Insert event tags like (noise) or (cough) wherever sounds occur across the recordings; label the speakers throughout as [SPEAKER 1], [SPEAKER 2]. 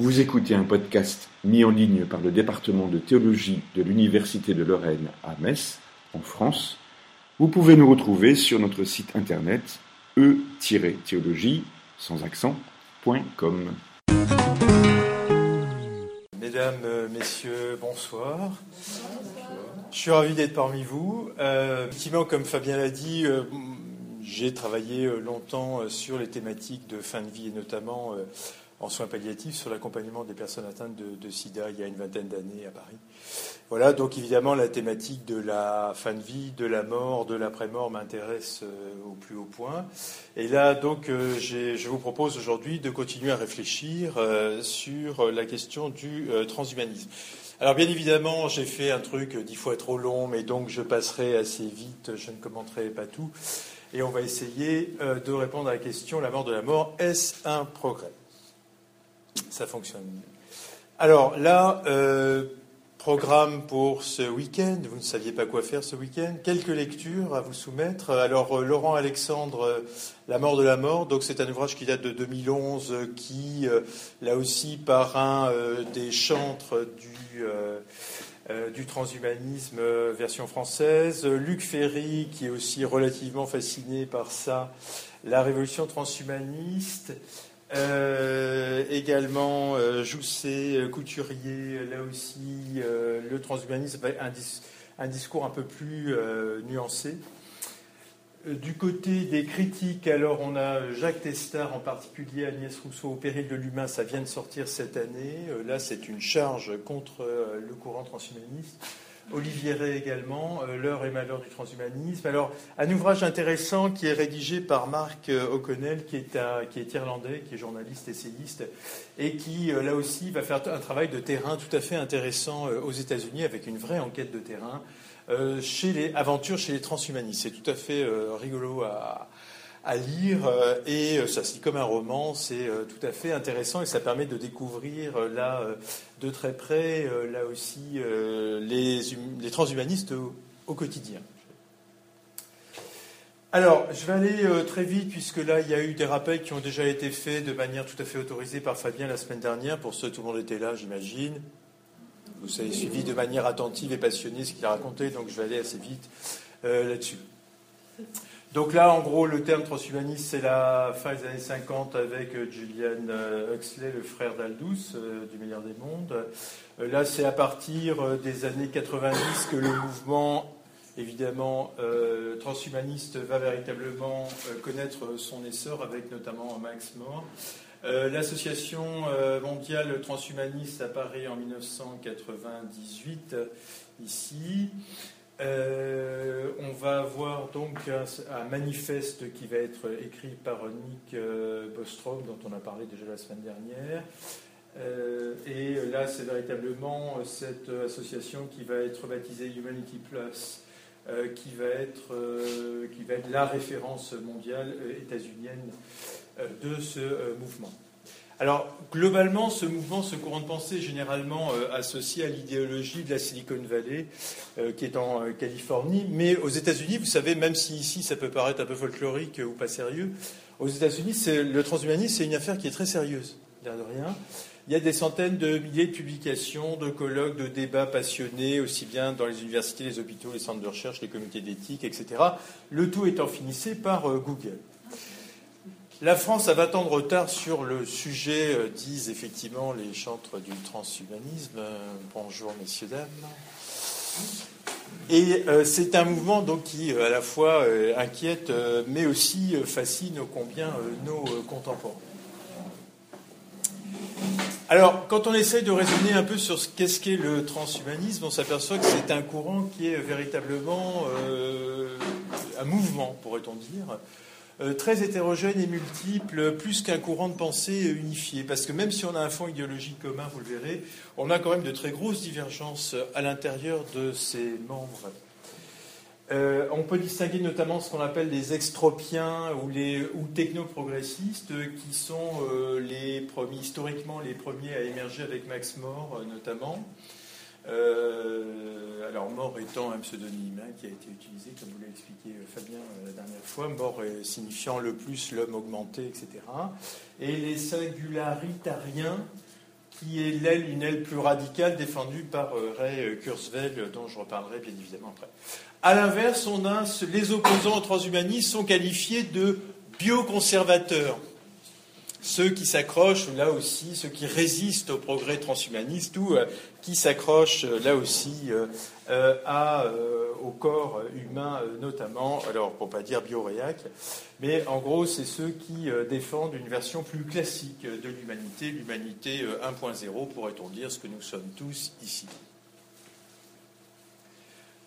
[SPEAKER 1] Vous écoutez un podcast mis en ligne par le département de théologie de l'Université de Lorraine à Metz, en France. Vous pouvez nous retrouver sur notre site internet e-théologie sans accent.com.
[SPEAKER 2] Mesdames, Messieurs, bonsoir. Je suis ravi d'être parmi vous. Euh, effectivement, comme Fabien l'a dit, euh, j'ai travaillé euh, longtemps sur les thématiques de fin de vie et notamment en soins palliatifs sur l'accompagnement des personnes atteintes de, sida il y a une vingtaine d'années à Paris. Voilà, donc évidemment la thématique de la fin de vie, de la mort, de l'après-mort m'intéresse euh, au plus haut point. Et là, donc, euh, je vous propose aujourd'hui de continuer à réfléchir euh, sur la question du transhumanisme. Alors bien évidemment, j'ai fait un truc dix fois trop long, mais donc je passerai assez vite, je ne commenterai pas tout. Et on va essayer de répondre à la question la mort de la mort, est-ce un progrès? Ça fonctionne. Alors là, euh, programme pour ce week-end. Vous ne saviez pas quoi faire ce week-end. Quelques lectures à vous soumettre. Alors euh, Laurent Alexandre, euh, La mort de la mort. Donc c'est un ouvrage qui date de 2011, qui là aussi par un des chantres du du transhumanisme version française. Luc Ferry, qui est aussi relativement fasciné par ça, la révolution transhumaniste. Euh, également, euh, Jousset, euh, Couturier, là aussi, le transhumanisme, un, un, discours un peu plus nuancé. Du côté des critiques, alors on a Jacques Testard en particulier, Agnès Rousseau, Au péril de l'humain, ça vient de sortir cette année. Là, c'est une charge contre le courant transhumaniste. Olivier Ray également, euh, L'heure et malheur du transhumanisme. Alors, un ouvrage intéressant qui est rédigé par Marc euh, O'Connell, qui est, irlandais, qui est journaliste, essayiste, et qui, euh, là aussi, va faire un travail de terrain tout à fait intéressant aux États-Unis, avec une vraie enquête de terrain, chez les aventures chez les transhumanistes. C'est tout à fait rigolo à, à lire euh, et euh, ça se lit comme un roman, c'est euh, tout à fait intéressant et ça permet de découvrir là de très près là aussi les, les transhumanistes au, quotidien. Alors, je vais aller très vite puisque là, il y a eu des rappels qui ont déjà été faits de manière tout à fait autorisée par Fabien la semaine dernière. Pour ceux, tout le monde était là, j'imagine. Vous avez suivi de manière attentive et passionnée ce qu'il a raconté, donc je vais aller assez vite là-dessus. Donc là, en gros, le terme transhumaniste, c'est la fin des années 50 avec euh, Julian euh, Huxley, le frère d'Aldous, euh, du meilleur des mondes. Là, c'est à partir des années 90 que le mouvement, évidemment, transhumaniste va véritablement connaître son essor, avec notamment Max More. L'association mondiale transhumaniste apparaît en 1998 ici. Euh, on va avoir donc un, manifeste qui va être écrit par Nick euh, Bostrom, dont on a parlé déjà la semaine dernière. Euh, et là, c'est véritablement cette association qui va être baptisée Humanity Plus, qui, va être, qui va être la référence mondiale états-unienne de ce mouvement. Alors, globalement, ce mouvement, ce courant de pensée est généralement euh, associé à l'idéologie de la Silicon Valley, euh, qui est en euh, Californie. Mais aux États-Unis, vous savez, même si ici ça peut paraître un peu folklorique ou pas sérieux, aux États-Unis, le transhumanisme, c'est une affaire qui est très sérieuse, de rien. Il y a des centaines de milliers de publications, de colloques, de débats passionnés, aussi bien dans les universités, les hôpitaux, les centres de recherche, les comités d'éthique, etc. Le tout étant finissé par Google. La France a 20 ans de retard sur le sujet, euh, disent effectivement les chantres du transhumanisme. Euh, bonjour, messieurs, dames. Et euh, c'est un mouvement qui, à la fois, inquiète, mais aussi fascine combien nos contemporains. Alors, quand on essaye de raisonner un peu sur ce qu'est le transhumanisme, on s'aperçoit que c'est un courant qui est véritablement un mouvement, pourrait-on dire, très hétérogène et multiple, plus qu'un courant de pensée unifié. Parce que même si on a un fond idéologique commun, vous le verrez, on a quand même de très grosses divergences à l'intérieur de ses membres. Euh, on peut distinguer notamment ce qu'on appelle les extropiens ou, les, ou technoprogressistes, qui sont euh, historiquement les premiers à émerger avec Max More notamment. Euh, alors, mort étant un pseudonyme hein, qui a été utilisé, comme vous l'a expliqué euh, Fabien euh, la dernière fois, mort signifiant le plus l'homme augmenté, etc. Et les singularitariens, qui est l'aile, une aile plus radicale défendue par Ray Kurzweil, dont je reparlerai bien évidemment après. À l'inverse, on a les opposants au transhumanisme sont qualifiés de bioconservateurs ceux qui s'accrochent là aussi, ceux qui résistent au progrès transhumaniste ou euh, qui s'accrochent euh, là aussi euh, au corps humain notamment, alors pour pas dire bioréac, mais en gros c'est ceux qui défendent une version plus classique de l'humanité, l'humanité 1.0 pourrait-on dire ce que nous sommes tous ici.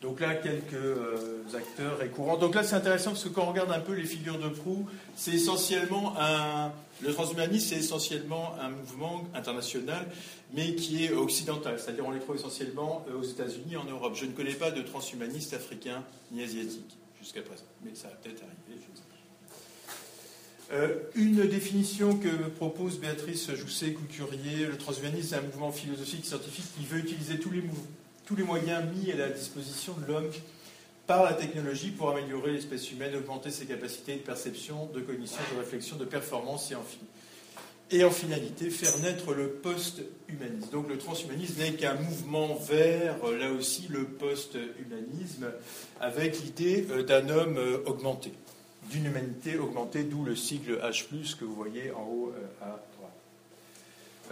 [SPEAKER 2] Donc là, quelques euh, acteurs et courants. Donc là, c'est intéressant parce que quand on regarde un peu les figures de proue, c'est essentiellement un. Le transhumanisme, c'est essentiellement un mouvement international, mais qui est occidental. C'est-à-dire, on les trouve essentiellement euh, aux États-Unis, en Europe. Je ne connais pas de transhumanistes africains ni asiatiques jusqu'à présent, mais ça va peut-être arriver. Je ne sais pas. Euh, une définition que propose Béatrice Jousset-Couturier, le transhumanisme, c'est un mouvement philosophique, scientifique qui veut utiliser tous les mouvements tous les moyens mis à la disposition de l'homme par la technologie pour améliorer l'espèce humaine, augmenter ses capacités de perception, de cognition, de réflexion, de performance et en, et en finalité faire naître le post-humanisme. Donc le transhumanisme n'est qu'un mouvement vers, euh, là aussi, le post-humanisme, avec l'idée euh, d'un homme euh, augmenté, d'une humanité augmentée, d'où le sigle H, que vous voyez en haut à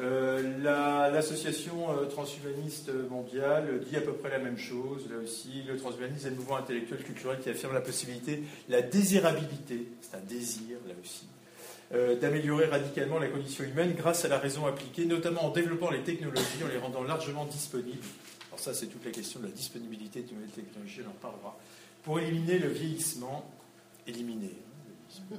[SPEAKER 2] euh, l'association euh, transhumaniste mondiale dit à peu près la même chose. Là aussi, le transhumanisme est un mouvement intellectuel culturel qui affirme la possibilité, la désirabilité, c'est un désir là aussi, euh, d'améliorer radicalement la condition humaine grâce à la raison appliquée, notamment en développant les technologies, en les rendant largement disponibles. Alors ça, c'est toute la question de la disponibilité de nouvelles technologies, on en parlera. Pour éliminer le vieillissement, éliminer hein,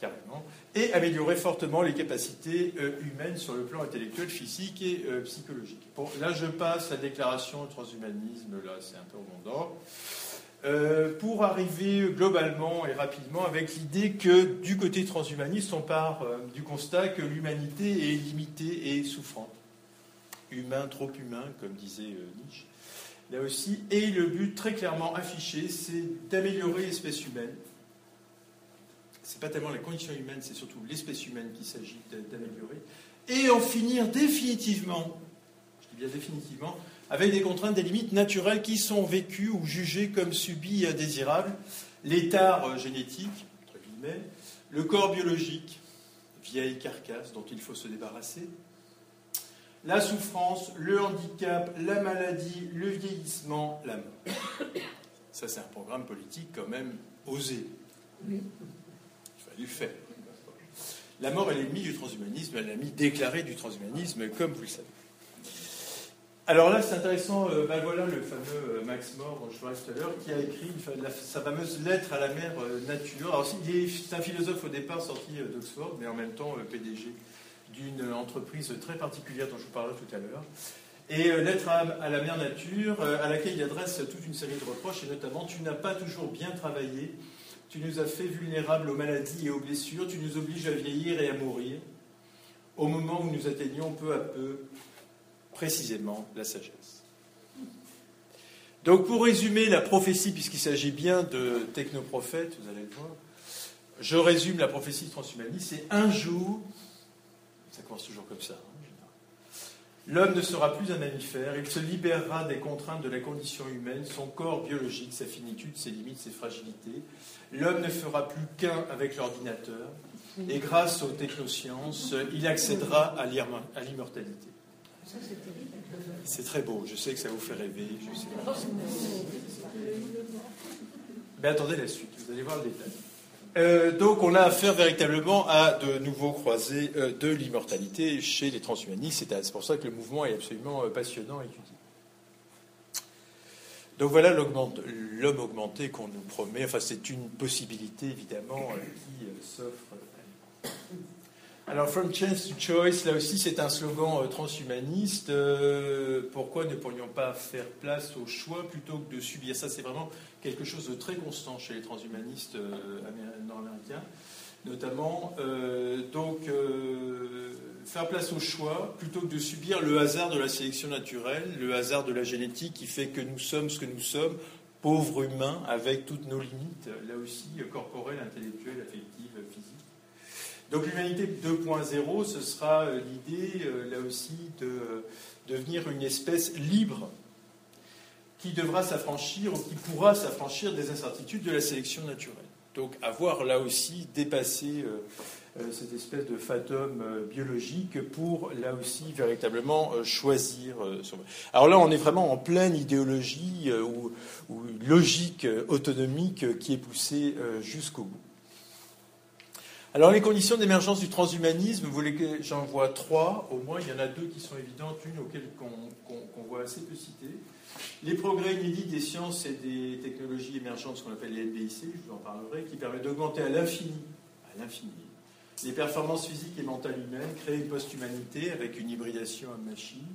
[SPEAKER 2] carrément, et améliorer fortement les capacités euh, humaines sur le plan intellectuel, physique et euh, psychologique. Bon, là, je passe la déclaration transhumanisme, là, c'est un peu redondant. Euh, pour arriver globalement et rapidement avec l'idée que du côté transhumaniste, on part du constat que l'humanité est limitée et souffrante. Humain, trop humain, comme disait Nietzsche. Là aussi, et le but très clairement affiché, c'est d'améliorer l'espèce humaine, c'est pas tellement la condition humaine, c'est surtout l'espèce humaine qu'il s'agit d'améliorer, et en finir définitivement, je dis bien définitivement, avec des contraintes, des limites naturelles qui sont vécues ou jugées comme subies et indésirables, l'état euh, génétique, entre guillemets, le corps biologique, vieille carcasse dont il faut se débarrasser, la souffrance, le handicap, la maladie, le vieillissement, la mort. Ça, c'est un programme politique quand même osé fait. La mort est l'ennemi du transhumanisme, elle est l'ennemi déclaré du transhumanisme, comme vous le savez. Alors là, c'est intéressant, euh, ben voilà le fameux euh, Max More dont je parlais tout à l'heure, qui a écrit sa fameuse lettre à la mère euh, nature. Alors, c'est un philosophe au départ sorti d'Oxford, mais en même temps PDG d'une entreprise très particulière dont je vous parlerai tout à l'heure. Et lettre à, la mère nature, à laquelle il adresse toute une série de reproches, et notamment, tu n'as pas toujours bien travaillé tu nous as fait vulnérables aux maladies et aux blessures, tu nous obliges à vieillir et à mourir, au moment où nous atteignons peu à peu précisément la sagesse. Donc pour résumer la prophétie, puisqu'il s'agit bien de technoprophètes, vous allez le voir, je résume la prophétie transhumaniste, c'est un jour, ça commence toujours comme ça, L'homme ne sera plus un mammifère, il se libérera des contraintes de la condition humaine, son corps biologique, sa finitude, ses limites, ses fragilités. L'homme ne fera plus qu'un avec l'ordinateur, et grâce aux technosciences, il accédera à l'immortalité. C'est très beau, je sais que ça vous fait rêver. Mais attendez la suite, vous allez voir le détail. Euh, donc on a affaire véritablement à de nouveaux croisés euh, de l'immortalité chez les transhumanistes. C'est pour ça que le mouvement est absolument euh, passionnant et utile. Donc voilà l'homme augmenté qu'on nous promet. Enfin, c'est une possibilité évidemment qui s'offre. Alors, From Chance to Choice, là aussi, c'est un slogan transhumaniste. pourquoi ne pourrions pas faire place au choix plutôt que de subir? Ça, c'est vraiment quelque chose de très constant chez les transhumanistes euh, nord-américains, notamment euh, donc euh, faire place au choix plutôt que de subir le hasard de la sélection naturelle, le hasard de la génétique qui fait que nous sommes ce que nous sommes, pauvres humains avec toutes nos limites, là aussi corporelles, intellectuelles, affectives, physiques. Donc l'humanité 2.0, ce sera l'idée, là aussi, de devenir une espèce libre qui devra s'affranchir ou qui pourra s'affranchir des incertitudes de la sélection naturelle. Donc avoir là aussi dépassé euh, cette espèce de fatum euh, biologique pour là aussi véritablement euh, choisir. Alors là, on est vraiment en pleine idéologie ou, logique autonomique qui est poussée jusqu'au bout. Alors les conditions d'émergence du transhumanisme, vous voulez que j'en vois trois? Au moins, il y en a deux qui sont évidentes, une auquel qu'on voit assez peu citer. Les progrès inédits des sciences et des technologies émergentes, ce qu'on appelle les NBIC, je vous en parlerai, qui permettent d'augmenter à l'infini, à l'infini, les performances physiques et mentales humaines, créer une post-humanité avec une hybridation homme-machine.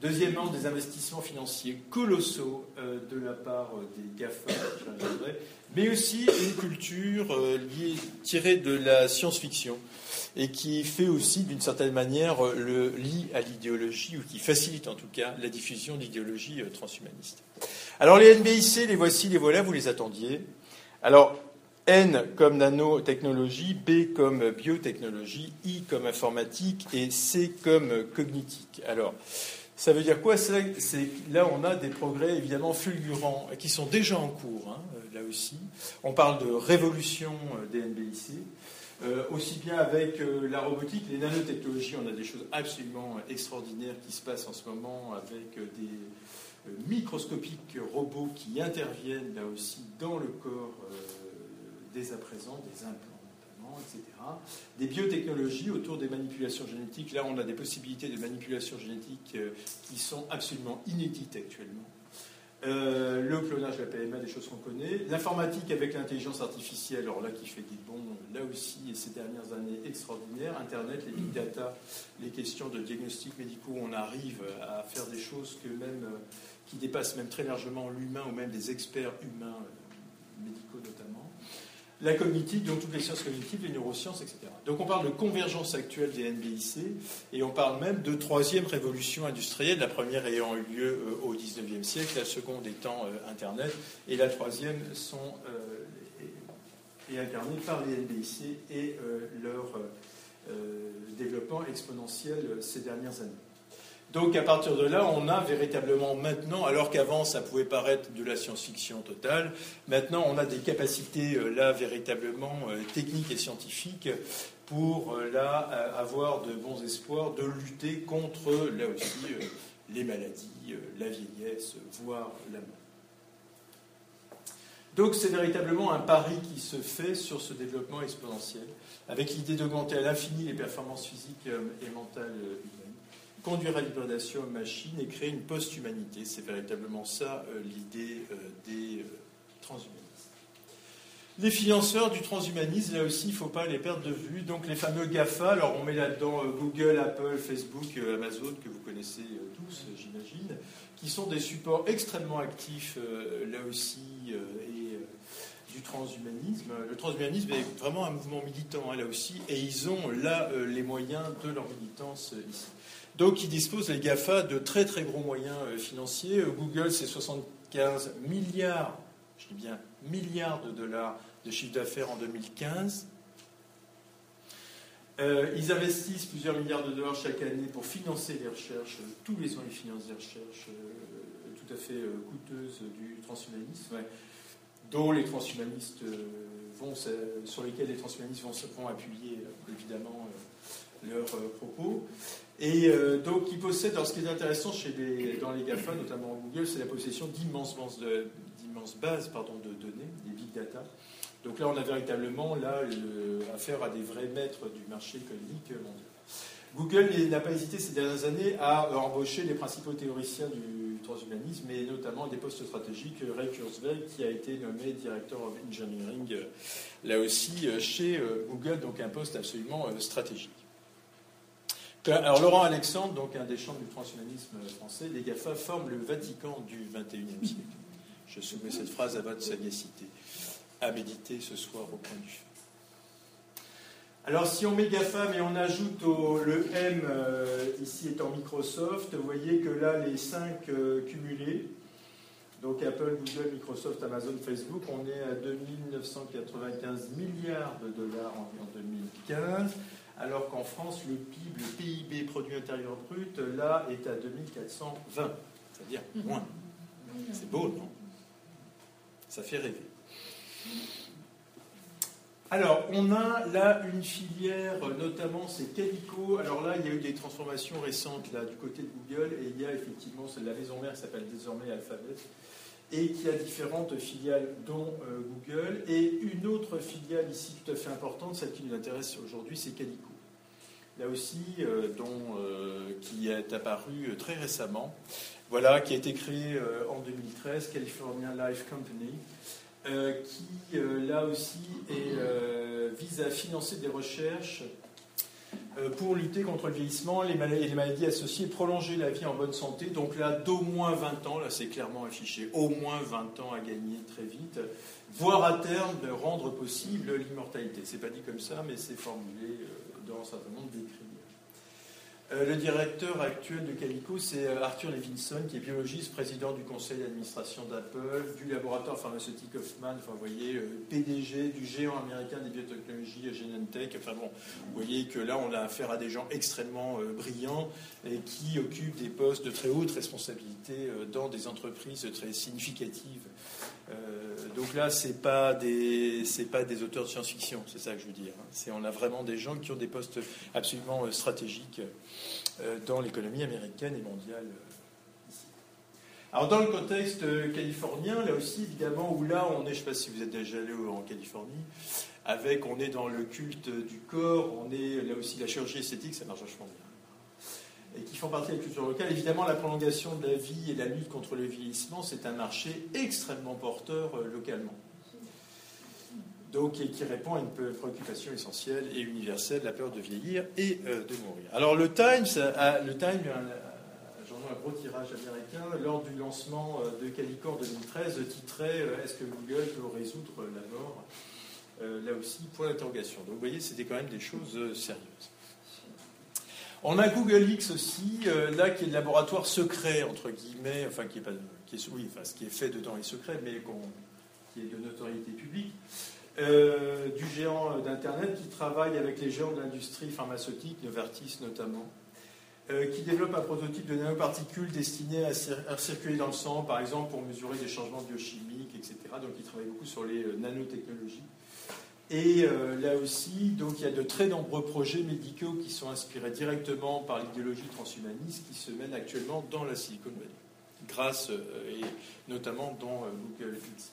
[SPEAKER 2] Deuxièmement, des investissements financiers colossaux euh, de la part euh, des GAFA, mais aussi une culture euh, liée, tirée de la science-fiction et qui fait aussi, d'une certaine manière, le lit à l'idéologie, ou qui facilite en tout cas la diffusion d'idéologies transhumanistes. Alors les NBIC, les voici, les voilà, vous les attendiez. Alors, N comme nanotechnologie, B comme biotechnologie, I comme informatique et C comme cognitique. Alors, ça veut dire quoi c'est, Là, on a des progrès évidemment fulgurants qui sont déjà en cours, hein, là aussi. On parle de révolution euh, des NBIC. Euh, aussi bien avec euh, la robotique, les nanotechnologies, on a des choses absolument extraordinaires qui se passent en ce moment avec des microscopiques robots qui interviennent là aussi dans le corps dès à présent, des implants notamment, etc. Des biotechnologies autour des manipulations génétiques. Là, on a des possibilités de manipulation génétique euh, qui sont absolument inédites actuellement. Euh, le clonage, la PMA, des choses qu'on connaît. L'informatique avec l'intelligence artificielle, alors là qui fait des bons, là aussi, et ces dernières années extraordinaires. Internet, les big data, les questions de diagnostics médicaux, on arrive à faire des choses que même, euh, qui dépassent même très largement l'humain ou même des experts humains, médicaux notamment la cognitive, donc toutes les sciences cognitives, les neurosciences, etc. Donc on parle de convergence actuelle des NBIC et on parle même de troisième révolution industrielle, la première ayant eu lieu euh, au XIXe siècle, la seconde étant euh, Internet, et la troisième sont, euh, est incarnée par les NBIC et leur développement exponentiel ces dernières années. Donc à partir de là, on a véritablement maintenant, alors qu'avant ça pouvait paraître de la science-fiction totale, maintenant on a des capacités euh, là véritablement euh, techniques et scientifiques pour euh, là avoir de bons espoirs de lutter contre là aussi les maladies, la vieillesse, voire la mort. Donc c'est véritablement un pari qui se fait sur ce développement exponentiel, avec l'idée d'augmenter à l'infini les performances physiques et mentales humaines conduire à l'hybridation machine et créer une post-humanité. C'est véritablement ça euh, l'idée euh, des euh, transhumanistes. Les financeurs du transhumanisme, là aussi, il ne faut pas les perdre de vue. Donc les fameux GAFA, alors on met là-dedans Google, Apple, Facebook, Amazon, que vous connaissez tous, j'imagine, qui sont des supports extrêmement actifs, là aussi, et du transhumanisme. Le transhumanisme est vraiment un mouvement militant, hein, là aussi, et ils ont là les moyens de leur militance ici. Donc, ils disposent, les GAFA, de très très gros moyens euh, financiers. Euh, Google, c'est 75 milliards, je dis bien milliards de dollars de chiffre d'affaires en 2015. Euh, ils investissent plusieurs milliards de dollars chaque année pour financer les recherches. Tous les ans, ils financent des recherches tout à fait coûteuses du transhumanisme, dont les transhumanistes vont, sur lesquels les transhumanistes vont, vont appuyer évidemment leurs propos. Et euh, donc, ils possèdent, alors ce qui est intéressant chez dans les GAFA, notamment Google, c'est la possession d'immenses bases pardon, de données, des big data. Donc là, on a véritablement là, affaire à des vrais maîtres du marché économique mondial. Google n'a pas hésité ces dernières années à embaucher les principaux théoriciens du transhumanisme, et notamment des postes stratégiques. Ray Kurzweil, qui a été nommé Director of Engineering, euh, là aussi, euh, chez Google, donc un poste absolument stratégique. Alors Laurent Alexandre, donc un des chambres du transhumanisme français, les GAFA forment le Vatican du XXIe siècle. Je soumets cette phrase à votre sagacité, à méditer ce soir au point du feu. Alors si on met GAFA et on ajoute le M euh, ici étant Microsoft, vous voyez que là les cinq euh, cumulés, Donc Apple, Google, Microsoft, Amazon, Facebook, on est à 2995 milliards de dollars en, 2015, alors qu'en France, le PIB, le PIB, produit intérieur brut, là, est à 2420, c'est-à-dire moins. C'est beau, non? Ça fait rêver. Alors, on a là une filière, notamment c'est Calico. Alors là, il y a eu des transformations récentes là, du côté de Google, et il y a effectivement la maison mère s'appelle désormais Alphabet, et qui a différentes filiales, dont euh, Google. Et une autre filiale ici tout à fait importante, celle qui nous intéresse aujourd'hui, c'est Calico. Là aussi, euh, dont, euh, qui est apparu très récemment, voilà, qui a été créée en 2013, California Life Company. Qui, là aussi, vise à financer des recherches pour lutter contre le vieillissement les maladies, et les maladies associées, prolonger la vie en bonne santé. Donc là, d'au moins 20 ans, là c'est clairement affiché, au moins 20 ans à gagner très vite, voire à terme de rendre possible l'immortalité. C'est pas dit comme ça, mais c'est formulé dans un certain nombre d'écrits. Euh, le directeur actuel de Calico, c'est euh, Arthur Levinson, qui est biologiste, président du conseil d'administration d'Apple, du laboratoire pharmaceutique Hoffman, enfin, voyez, euh, PDG du géant américain des biotechnologies Genentech. Enfin bon, vous voyez que là, on a affaire à des gens extrêmement brillants qui occupent des postes de très haute responsabilité dans des entreprises très significatives. Donc là, c'est pas des pas des auteurs de science-fiction, c'est ça que je veux dire. Hein. On a vraiment des gens qui ont des postes absolument stratégiques. Euh, dans l'économie américaine et mondiale. Euh, Alors dans le contexte euh, californien, là aussi évidemment, où là on est, je ne sais pas si vous êtes déjà allé en Californie, avec, on est dans le culte du corps, on est là aussi la chirurgie esthétique, ça marche vachement bien. Et qui font partie de la culture locale. Évidemment, la prolongation de la vie et la lutte contre le vieillissement, c'est un marché extrêmement porteur localement donc, et qui répond à une préoccupation essentielle et universelle, la peur de vieillir et euh, de mourir. Alors le Times, a, le Times, un, un gros tirage américain, lors du lancement euh, de Calico en 2013, titrait euh, Est-ce que Google peut résoudre la mort? Là aussi, point d'interrogation. Donc vous voyez, c'était quand même des choses sérieuses. On a Google X aussi, là qui est le laboratoire secret, entre guillemets, enfin qui est pas, qui oui, ce qui est fait dedans est secret, mais qui est de notoriété publique. Euh, du géant d'Internet qui travaille avec les géants de l'industrie pharmaceutique, Novartis notamment, euh, qui développe un prototype de nanoparticules destiné à, circuler dans le sang, par exemple pour mesurer des changements biochimiques, etc. Donc il travaille beaucoup sur les euh, nanotechnologies. Et là aussi, donc, il y a de très nombreux projets médicaux qui sont inspirés directement par l'idéologie transhumaniste qui se mène actuellement dans la Silicon Valley, grâce et notamment dans Google X.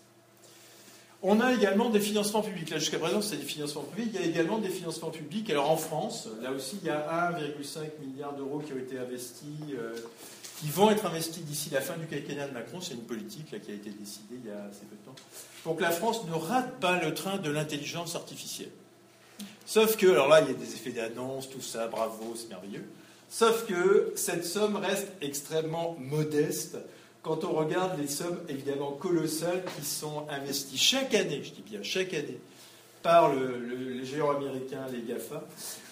[SPEAKER 2] On a également des financements publics. Là, jusqu'à présent, c'est des financements publics. Il y a également des financements publics. Alors, en France, là aussi, il y a 1,5 milliard d'euros qui ont été investis, euh, qui vont être investis d'ici la fin du quinquennat de Macron. C'est une politique qui a été décidée il y a assez peu de temps. Pour que la France ne rate pas le train de l'intelligence artificielle. Sauf que, alors là, il y a des effets d'annonce, tout ça, bravo, c'est merveilleux. Sauf que cette somme reste extrêmement modeste quand on regarde les sommes évidemment colossales qui sont investies chaque année, je dis bien chaque année, par le, les géants américains, les GAFA,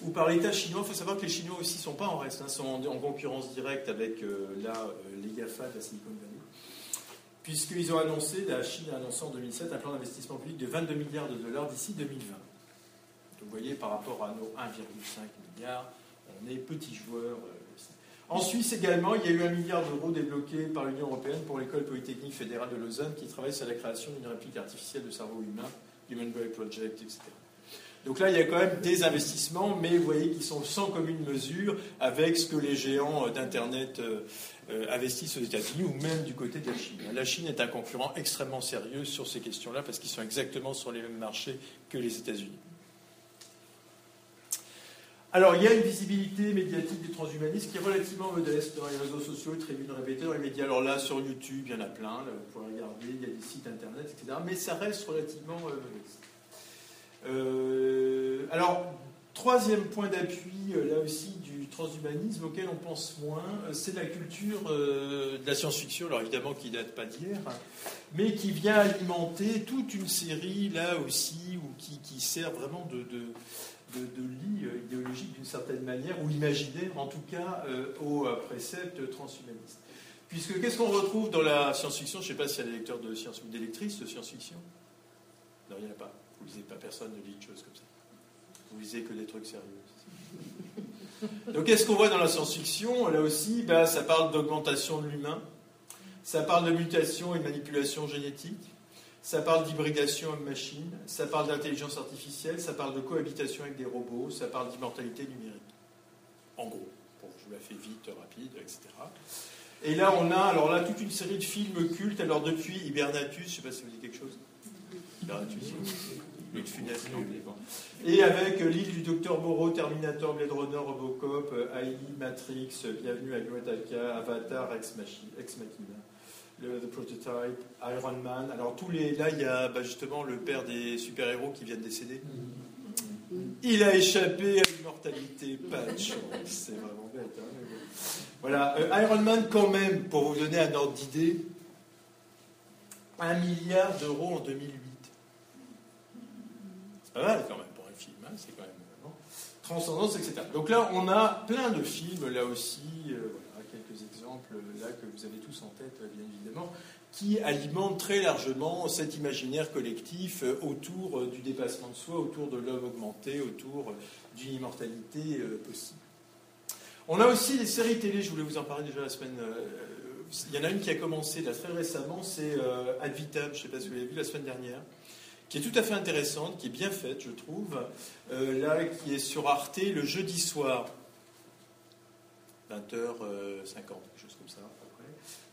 [SPEAKER 2] ou par l'État chinois. Il faut savoir que les Chinois aussi ne sont pas en reste, hein, sont en, concurrence directe avec euh, là, euh, les GAFA de la Silicon Valley, puisqu'ils ont annoncé, la Chine a annoncé en 2007 un plan d'investissement public de 22 milliards de dollars d'ici 2020. Donc vous voyez, par rapport à nos 1,5 milliard, on est petit joueur. Euh, en Suisse également, il y a eu un milliard d'euros débloqués par l'Union européenne pour l'école polytechnique fédérale de Lausanne qui travaille sur la création d'une réplique artificielle de cerveau humain, Human Brain Project, etc. Donc là, il y a quand même des investissements, mais vous voyez qu'ils sont sans commune mesure avec ce que les géants euh, d'Internet euh, euh, investissent aux États-Unis ou même du côté de la Chine. La Chine est un concurrent extrêmement sérieux sur ces questions-là parce qu'ils sont exactement sur les mêmes marchés que les États-Unis. Alors, il y a une visibilité médiatique du transhumanisme qui est relativement modeste dans les réseaux sociaux, très bien répété dans les médias. Alors là, sur YouTube, il y en a plein, vous pouvez regarder, il y a des sites internet, etc. Mais ça reste relativement euh, modeste. Euh, alors, troisième point d'appui, euh, là aussi, du transhumanisme auquel on pense moins, c'est la culture de la science-fiction, alors évidemment qui date pas d'hier, hein, mais qui vient alimenter toute une série, là aussi, ou qui, sert vraiment de, de lit euh, idéologique d'une certaine manière, ou imaginaire en tout cas, euh, aux euh, préceptes transhumanistes. Puisque qu'est-ce qu'on retrouve dans la science-fiction? Je ne sais pas s'il y a des lecteurs de science ou d'électrices de science-fiction? Non, il n'y en a pas. Vous lisez pas, personne ne lit une chose comme ça. Vous lisez que des trucs sérieux. (laughs) Donc qu'est-ce qu'on voit dans la science-fiction? Là aussi, bah, ça parle d'augmentation de l'humain, ça parle de mutation et de manipulation génétique, ça parle d'hybridation homme-machine, ça parle d'intelligence artificielle, ça parle de cohabitation avec des robots, ça parle d'immortalité numérique. En gros, pour je vous la fais vite, rapide, etc. Et là, on a alors là toute une série de films cultes. Alors depuis Hibernatus, je ne sais pas si vous dites quelque chose. Hibernatus, Luc Funès, Et avec l'île du Docteur Moreau, Terminator, Blade Runner, Robocop, AI, Matrix, Bienvenue à Gattaca, Avatar, Ex Machina, le The Prototype, Iron Man. Alors tous les là, il y a bah, justement le père des super-héros qui vient de décéder. Il a échappé à l'immortalité, pas de chance. C'est vraiment bête. Hein voilà, euh, Iron Man quand même, pour vous donner un ordre d'idée, un milliard d'euros en 2008. C'est pas mal quand même pour un film, hein, c'est quand même transcendance, etc. Donc là, on a plein de films, là aussi, exemples là que vous avez tous en tête, bien évidemment, qui alimentent très largement cet imaginaire collectif euh, autour du dépassement de soi, autour de l'homme augmenté, autour d'une immortalité possible. On a aussi des séries télé, je voulais vous en parler déjà la semaine. Euh, il y en a une qui a commencé là, très récemment, c'est euh, Ad Vitam, je ne sais pas si vous l'avez vu la semaine dernière, qui est tout à fait intéressante, qui est bien faite, je trouve. Euh, là, qui est sur Arte le jeudi soir, 20h50, quelque chose comme ça.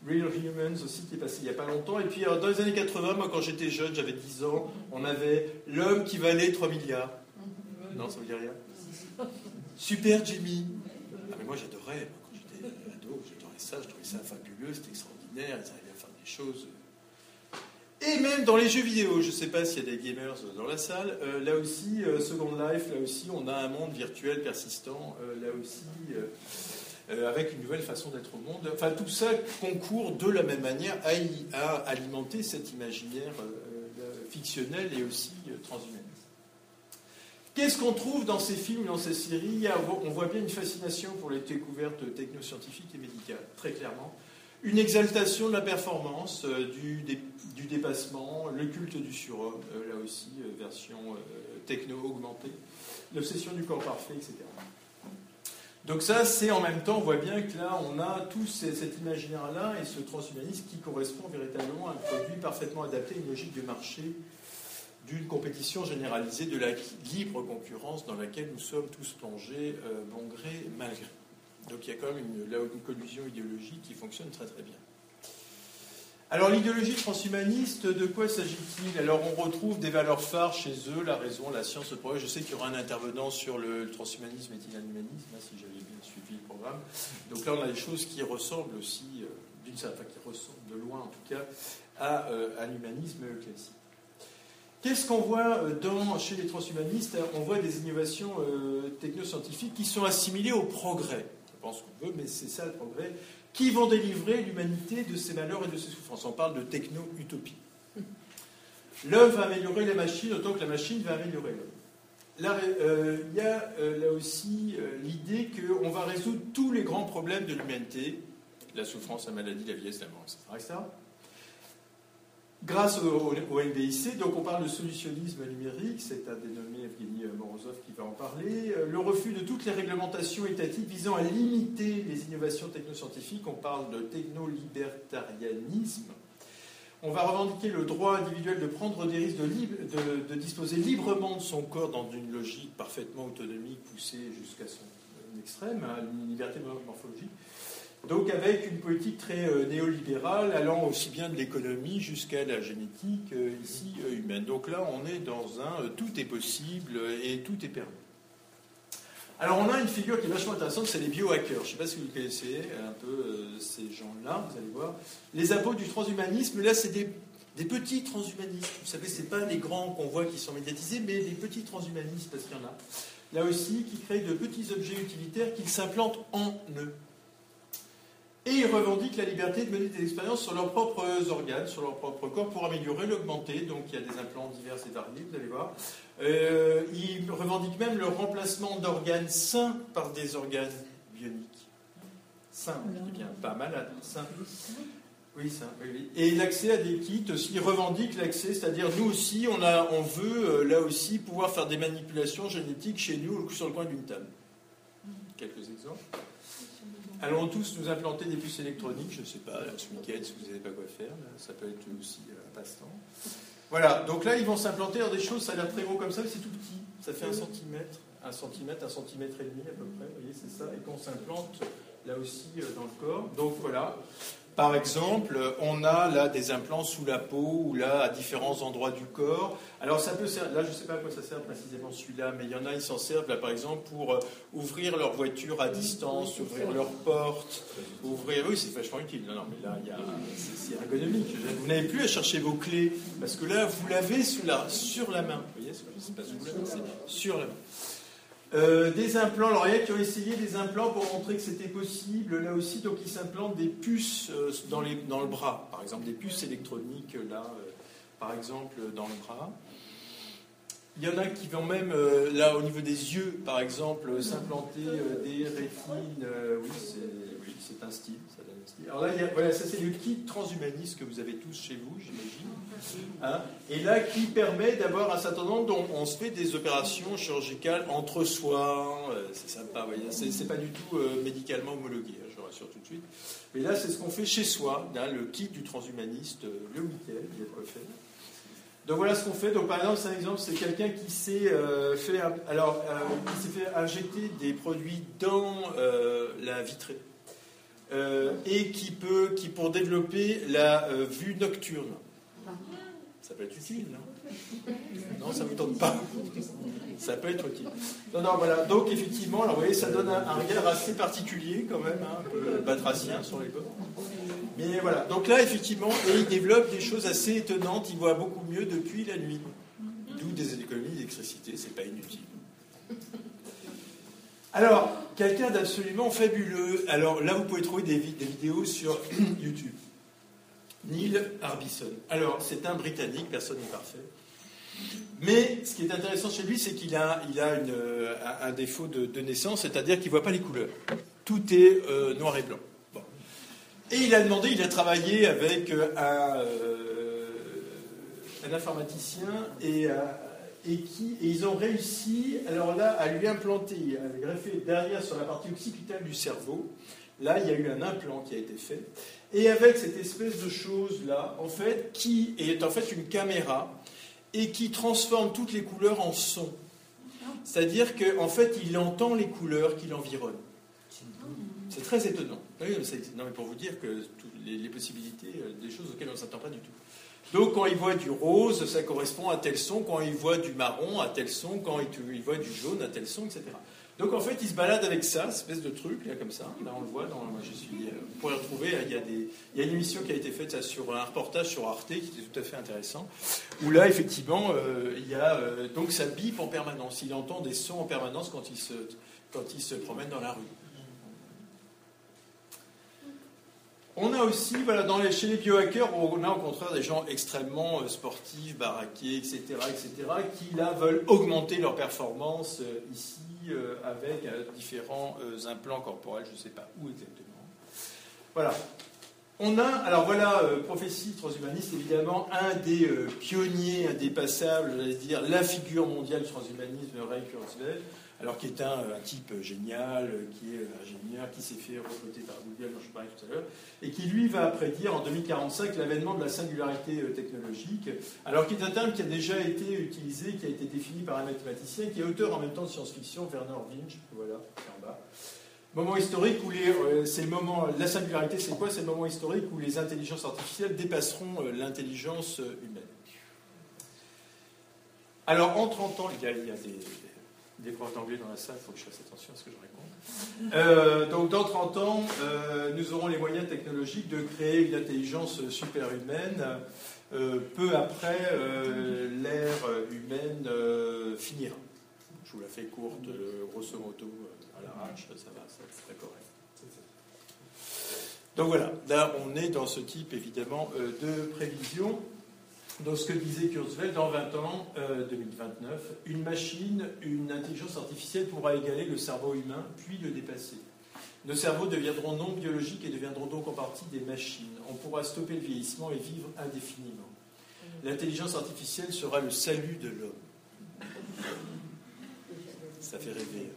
[SPEAKER 2] Real Humans aussi qui est passé il n'y a pas longtemps. Et puis dans les années 80, moi quand j'étais jeune, j'avais 10 ans, on avait L'homme qui valait 3 milliards. Non, ça vous dit rien Super Jimmy moi j'adorais, quand j'étais ado, j'adorais ça, je trouvais ça fabuleux, c'était extraordinaire, ils arrivaient à faire des choses. Et même dans les jeux vidéo, je ne sais pas s'il y a des gamers dans la salle, euh, là aussi, euh, Second Life, là aussi, on a un monde virtuel persistant, euh, là aussi, avec une nouvelle façon d'être au monde. Enfin, tout ça concourt de la même manière à, alimenter cet imaginaire fictionnel et aussi transhumain. Qu'est-ce qu'on trouve dans ces films, dans ces séries? On voit bien une fascination pour les découvertes technoscientifiques et médicales, très clairement. Une exaltation de la performance, euh, du, dépassement, le culte du surhomme, euh, là aussi, euh, version techno augmentée, l'obsession du corps parfait, etc. Donc ça, c'est en même temps, on voit bien que là, on a tout cet imaginaire-là et ce transhumanisme qui correspond véritablement à un produit parfaitement adapté à une logique de marché d'une compétition généralisée de la libre concurrence dans laquelle nous sommes tous plongés, euh, bon gré, mal gré. Donc il y a quand même une, là, une collusion idéologique qui fonctionne très très bien. Alors l'idéologie transhumaniste, de quoi s'agit-il? Alors on retrouve des valeurs phares chez eux, la raison, la science, le progrès. Je sais qu'il y aura un intervenant sur le, transhumanisme et l'inhumanisme, hein, si j'avais bien suivi le programme. Donc là on a des choses qui ressemblent aussi, euh, d'une certaine qui ressemblent de loin en tout cas, à, euh, à l'humanisme classique. Qu'est-ce qu'on voit euh, chez les transhumanistes? On voit des innovations euh, technoscientifiques qui sont assimilées au progrès. Je pense qu'on veut, mais c'est ça le progrès, qui vont délivrer l'humanité de ses malheurs et de ses souffrances. On parle de techno-utopie. L'homme va améliorer la machine autant que la machine va améliorer l'homme. Euh, il y a là aussi l'idée qu'on va résoudre tous les grands problèmes de l'humanité, la souffrance, la maladie, la vieillesse, la mort, etc grâce au, NBIC. Donc on parle de solutionnisme numérique, c'est un dénommé Evgeny Morozov qui va en parler. Euh, le refus de toutes les réglementations étatiques visant à limiter les innovations technoscientifiques, on parle de techno-libertarianisme. On va revendiquer le droit individuel de prendre des risques, de, disposer librement de son corps dans une logique parfaitement autonomique poussée jusqu'à son extrême, à hein, une liberté morphologique. Donc avec une politique très euh, néolibérale allant aussi bien de l'économie jusqu'à la génétique euh, ici euh, humaine. Donc là on est dans un tout est possible et tout est permis. Alors on a une figure qui est vachement intéressante, c'est les biohackers. Je ne sais pas si vous connaissez un peu ces gens-là, vous allez voir. Les apôtres du transhumanisme, là c'est des, petits transhumanistes. Vous savez, ce pas les grands qu'on voit qui sont médiatisés, mais des petits transhumanistes, parce qu'il y en a. Là aussi, qui créent de petits objets utilitaires qu'ils s'implantent en eux. Et ils revendiquent la liberté de mener des expériences sur leurs propres organes, sur leur propre corps, pour améliorer, l'augmenter. Donc il y a des implants divers et variés, vous allez voir. Euh, ils revendiquent même le remplacement d'organes sains par des organes bioniques. Simple, qui bien, pas malade, simple. Oui, ça, oui, Et l'accès à des kits aussi revendique l'accès, c'est-à-dire nous aussi, on, a, on veut euh, là aussi pouvoir faire des manipulations génétiques chez nous sur le coin d'une table. Quelques exemples. Allons tous nous implanter des puces électroniques, je ne sais pas, ce week-end, si vous n'avez pas quoi faire, ça peut être aussi euh, un passe-temps. Voilà, donc là, ils vont s'implanter dans des choses, ça a l'air très gros comme ça, mais c'est tout petit. Ça fait un centimètre, un centimètre, un centimètre et demi à peu près, vous voyez, c'est ça. Et qu'on s'implante là aussi euh, dans le corps. Donc voilà, par exemple, on a là des implants sous la peau ou là à différents endroits du corps. Alors ça peut servir, là je ne sais pas à quoi ça sert précisément celui-là, mais il y en a, ils s'en servent là par exemple pour euh, ouvrir leur voiture à distance, ouvrir leur porte, ouvrir. Oui, c'est vachement utile. Non, non, mais là, c'est ergonomique. Vous n'avez plus à chercher vos clés parce que là, vous l'avez la, sur la main. Vous voyez, c'est pas sous la main, c'est sur la main. Euh, des implants, alors il y a qui ont essayé des implants pour montrer que c'était possible. Là aussi, donc ils s'implantent des puces euh, dans, le bras, par exemple des puces électroniques, là, euh, par exemple, dans le bras. Il y en a qui vont même, là, au niveau des yeux, par exemple, s'implanter des rétines. oui, c'est un style, Alors là, voilà, ça c'est le kit transhumaniste que vous avez tous chez vous, j'imagine. Hein, et là, qui permet d'avoir un certain nombre dont on se fait des opérations chirurgicales entre soi. Euh, c'est sympa, c'est pas du tout euh, médicalement homologué, hein, je rassure tout de suite. Mais là, c'est ce qu'on fait chez soi, le kit du transhumaniste, euh, le week-end. Donc voilà ce qu'on fait. Donc par exemple, c'est un exemple, c'est quelqu'un qui s'est fait, alors, s'est fait injecter des produits dans la vitrée. Et qui peut, qui pour développer la vue nocturne. Ça peut être utile, non? Non, ça ne vous tente pas? Ça peut être utile. Non, non, voilà. Donc, effectivement, alors, vous voyez, ça donne un, regard assez particulier, quand même, hein, un peu batracien sur les bords. Mais voilà. Donc là, effectivement, et il développe des choses assez étonnantes. Il voit beaucoup mieux depuis la nuit. D'où des économies d'électricité, c'est pas inutile. Alors, quelqu'un d'absolument fabuleux. Alors là, vous pouvez trouver des vidéos sur (clears throat) YouTube. Neil Harbison. Alors, c'est un Britannique, personne n'est parfait. Mais ce qui est intéressant chez lui, c'est qu'il a, il a euh, un défaut de, naissance, c'est-à-dire qu'il ne voit pas les couleurs. Tout est euh, noir et blanc. Et il a demandé, il a travaillé avec euh, un, un informaticien et, et, ils ont réussi, alors là, à lui implanter, à greffer derrière sur la partie occipitale du cerveau. Là, il y a eu un implant qui a été fait. Et avec cette espèce de chose-là, en fait, qui est en fait une caméra et qui transforme toutes les couleurs en son. C'est-à-dire qu'en fait, il entend les couleurs qui l'environnent. C'est très étonnant. Non, mais pour vous dire que les, les possibilités, euh, des choses auxquelles on ne s'attend pas du tout. Donc, quand il voit du rose, ça correspond à tel son. Quand il voit du marron, à tel son. Quand il voit du jaune, à tel son, etc. Donc en fait, il se balade avec ça, espèce de truc, là, comme ça. Là, on le voit, dans, euh, vous pourrez retrouver, il y, a des, il y a une émission qui a été faite sur un reportage sur Arte qui était tout à fait intéressant, où là, effectivement, euh, il y a, euh, donc ça bip en permanence. Il entend des sons en permanence quand il se, quand il se promène dans la rue. On a aussi, voilà, dans les, chez les biohackers, on a au contraire des gens extrêmement sportifs, baraqués, etc., etc., qui là veulent augmenter leur performance ici euh, avec euh, différents euh, implants corporels, je ne sais pas où exactement. Voilà. On a, alors voilà, prophétie transhumaniste, évidemment, un des pionniers indépassables, j'allais dire, la figure mondiale du transhumanisme, Ray Kurzweil, alors qui est un, type génial, qui est ingénieur, qui s'est fait recruter par Google, dont je parlais tout à l'heure, et qui lui va prédire en 2045 l'avènement de la singularité technologique, alors qui est un terme qui a déjà été utilisé, qui a été défini par un mathématicien, qui est auteur en même temps de science-fiction, Werner Winch, voilà, en bas. Moment historique où les, euh, la singularité c'est quoi? C'est le moment historique où les intelligences artificielles dépasseront euh, l'intelligence humaine. Alors en 30 ans, il y a des, des profs d'anglais dans la salle, il faut que je fasse attention à ce que je réponds. (laughs) Euh, donc dans 30 ans, euh, nous aurons les moyens technologiques de créer une intelligence superhumaine. Euh, peu après, l'ère humaine finira. Je vous la fais courte, grosso modo, à l'arrache, ça va, c'est très correct. Donc voilà, là on est dans ce type évidemment de prévision. Donc ce que disait Kurzweil, dans 20 ans, 2029, euh, une machine, une intelligence artificielle pourra égaler le cerveau humain, puis le dépasser. Nos cerveaux deviendront non biologiques et deviendront donc en partie des machines. On pourra stopper le vieillissement et vivre indéfiniment. L'intelligence artificielle sera le salut de l'homme. Ça fait rêver.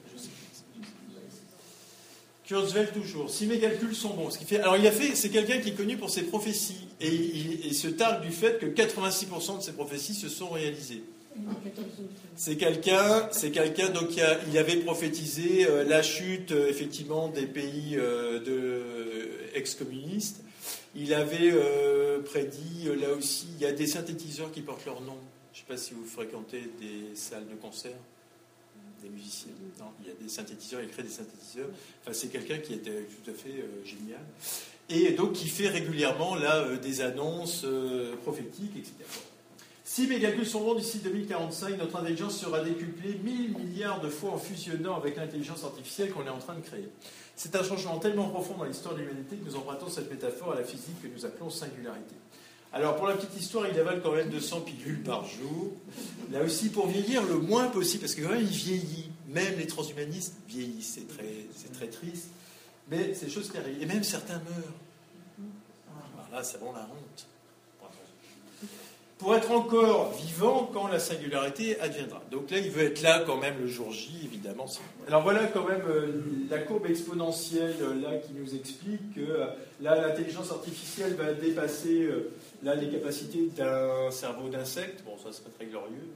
[SPEAKER 2] Kurzweil toujours. Si mes calculs sont bons, ce qui fait. Alors il a fait. C'est quelqu'un qui est connu pour ses prophéties et il, se targue du fait que 86% de ses prophéties se sont réalisées. C'est quelqu'un, c'est quelqu'un donc il, avait prophétisé euh, la chute euh, effectivement des pays euh, ex-communistes. Il avait prédit là aussi, il y a des synthétiseurs qui portent leur nom. Je ne sais pas si vous fréquentez des salles de concert des musiciens. Il y a des synthétiseurs, il crée des synthétiseurs. Enfin, c'est quelqu'un qui était tout à fait euh, génial. Et donc qui fait régulièrement là euh, des annonces euh, prophétiques, etc. Si mes calculs sont bons, d'ici 2045, notre intelligence sera décuplée 1000 milliards de fois en fusionnant avec l'intelligence artificielle qu'on est en train de créer. C'est un changement tellement profond dans l'histoire de l'humanité que nous empruntons cette métaphore à la physique que nous appelons singularité. Alors, pour la petite histoire, il avale quand même 200 pilules par jour. Là aussi, pour vieillir le moins possible, parce que quand même, il vieillit. Même les transhumanistes vieillissent, c'est très, c'est triste. Mais c'est des choses qui arrivent. Et même certains meurent. Alors là, ça vaut la honte pour être encore vivant quand la singularité adviendra. Donc là, il veut être là quand même le jour J, évidemment. Alors voilà quand même euh, la courbe exponentielle euh, là qui nous explique que euh, là, l'intelligence artificielle va dépasser là les capacités d'un cerveau d'insecte. Bon, ça serait très glorieux.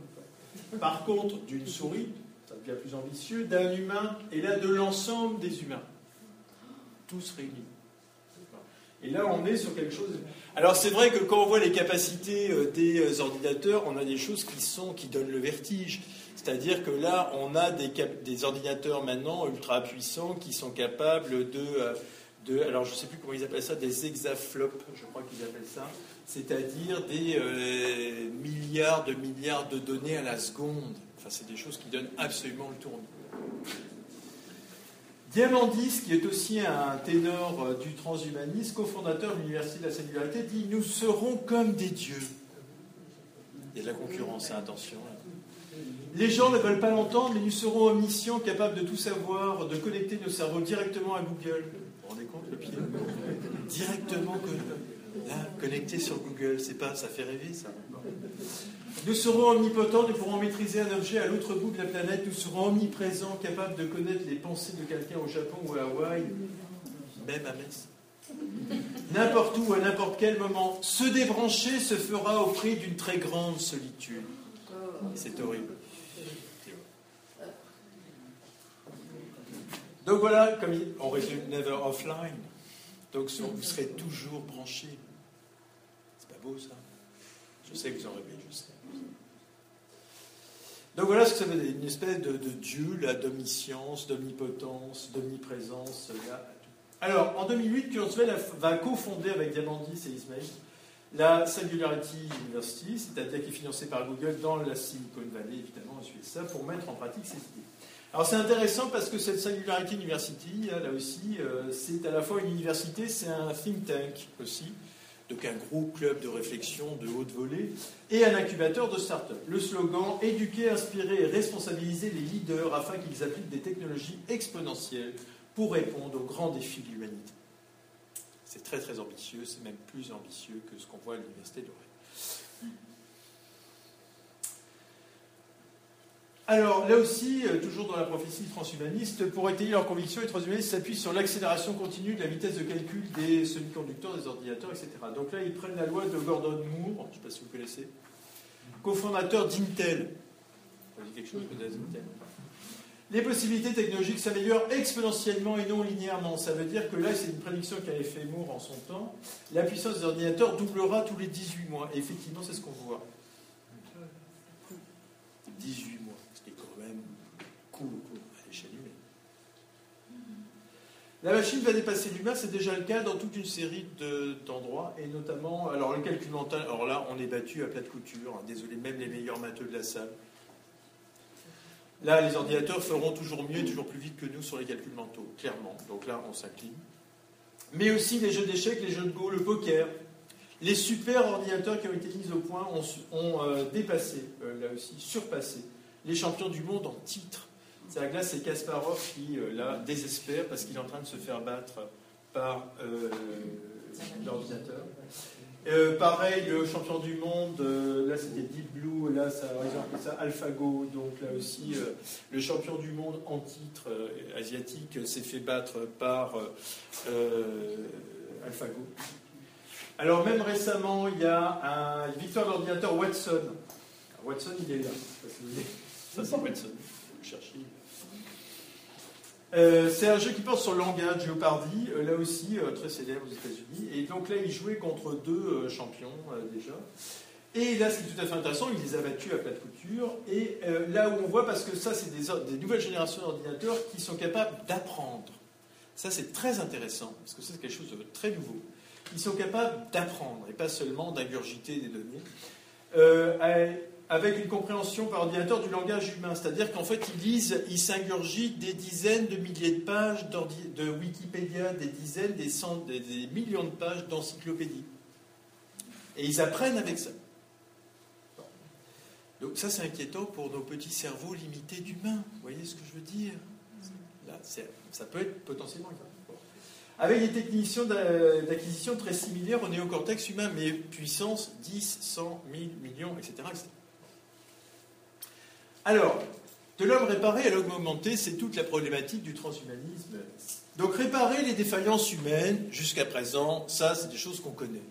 [SPEAKER 2] Par contre, d'une souris, ça devient plus ambitieux, d'un humain et là de l'ensemble des humains, tous réunis. Et là, on est sur quelque chose. Alors, c'est vrai que quand on voit les capacités euh, des euh, ordinateurs, on a des choses qui sont qui donnent le vertige. C'est-à-dire que là, on a des, ordinateurs maintenant ultra puissants qui sont capables de, euh, de alors je ne sais plus comment ils appellent ça, des hexaflops, je crois qu'ils appellent ça, c'est-à-dire des milliards de milliards de données à la seconde. Enfin, c'est des choses qui donnent absolument le tournis. Diamandis, qui est aussi un ténor euh, du transhumanisme, cofondateur de l'Université de la Singularité, dit Nous serons comme des dieux. Il y a de la concurrence, à attention. Les gens ne veulent pas l'entendre, mais nous serons omniscients, capables de tout savoir, de connecter nos cerveaux directement à Google. Vous vous rendez compte le pied Directement, là, connecté sur Google, c'est pas, ça fait rêver ça. Nous serons omnipotents, nous pourrons maîtriser un objet à l'autre bout de la planète, nous serons omniprésents, capables de connaître les pensées de quelqu'un au Japon ou à Hawaï, même à Metz. N'importe où, à n'importe quel moment. Se débrancher se fera au prix d'une très grande solitude. C'est horrible. Donc voilà, comme on résume never offline. Donc vous serez toujours branché. C'est pas beau ça? Je sais que vous en rêvez. Donc voilà ce que ça veut dire, une espèce de, Dieu, là, d'omniscience, d'omnipotence, d'omniprésence. Alors, en 2008, Kurzweil va cofonder avec Diamandis et Ismail la Singularity University, c'est-à-dire qui est financée par Google dans la Silicon Valley, évidemment, aux USA, pour mettre en pratique ces idées. Alors c'est intéressant parce que cette Singularity University, là aussi, euh, c'est à la fois une université, c'est un think tank aussi donc un gros club de réflexion de haute volée, et un incubateur de start-up. Le slogan Éduquer, inspirer et responsabiliser les leaders afin qu'ils appliquent des technologies exponentielles pour répondre aux grands défis de l'humanité. C'est très très ambitieux, c'est même plus ambitieux que ce qu'on voit à l'Université de Rennes. Alors, là aussi, euh, toujours dans la prophétie transhumaniste, pour étayer leur conviction, les transhumanistes s'appuient sur l'accélération continue de la vitesse de calcul des semi-conducteurs, des ordinateurs, etc. Donc là, ils prennent la loi de Gordon Moore, je ne sais pas si vous connaissez, cofondateur d'Intel. Les possibilités technologiques s'améliorent exponentiellement et non linéairement. Ça veut dire que là, c'est une prédiction qu'avait fait Moore en son temps. La puissance des ordinateurs doublera tous les 18 mois. Et effectivement, c'est ce qu'on voit. 18 mois cool, à l'échelle humaine. La machine va dépasser l'humain, c'est déjà le cas dans toute une série d'endroits, et notamment, alors le calcul mental, alors là, on est battu à plat couture, hein, désolé, même les meilleurs matheux de la salle. Là, les ordinateurs feront toujours mieux et toujours plus vite que nous sur les calculs mentaux, clairement. Donc là, on s'incline. Mais aussi les jeux d'échecs, les jeux de go, le poker. Les super ordinateurs qui ont été mis au point ont, ont euh, dépassé, euh, là aussi, surpassé les champions du monde en titre C'est-à-dire là, c'est Kasparov qui, là, désespère parce qu'il est en train de se faire battre par l'ordinateur. Euh, pareil, le champion du monde, euh, là c'était Deep Blue, là ça, ils ça AlphaGo, donc là aussi euh, le champion du monde en titre asiatique s'est fait battre par AlphaGo. Alors même récemment, il y a une victoire d'ordinateur Watson. Watson, il est là. Ça c'est Watson. Vous cherchez. Euh, c'est un jeu qui porte sur le langage, Jeopardy, euh, là aussi euh, très célèbre aux États-Unis. Et donc là, il jouait contre deux champions déjà. Et là, ce qui est tout à fait intéressant, il les a battus à plate couture. Et là où on voit, parce que ça, c'est des, des, nouvelles générations d'ordinateurs qui sont capables d'apprendre. Ça, c'est très intéressant, parce que c'est quelque chose de très nouveau. Ils sont capables d'apprendre, et pas seulement d'ingurgiter des données avec une compréhension par ordinateur du langage humain. C'est-à-dire qu'en fait, ils lisent, ils s'ingurgitent des dizaines de milliers de pages de Wikipédia, des dizaines, des, centaines, des, millions de pages d'encyclopédie. Et ils apprennent avec ça. Donc ça, c'est inquiétant pour nos petits cerveaux limités d'humains. Vous voyez ce que je veux dire? Là, ça peut être potentiellement avec des techniciens d'acquisition très similaires au néocortex humain, mais puissance 10, 100, 1000, millions, etc. Alors, de l'homme réparé à l'homme augmenté, c'est toute la problématique du transhumanisme. Donc réparer les défaillances humaines, jusqu'à présent, ça, c'est des choses qu'on connaît.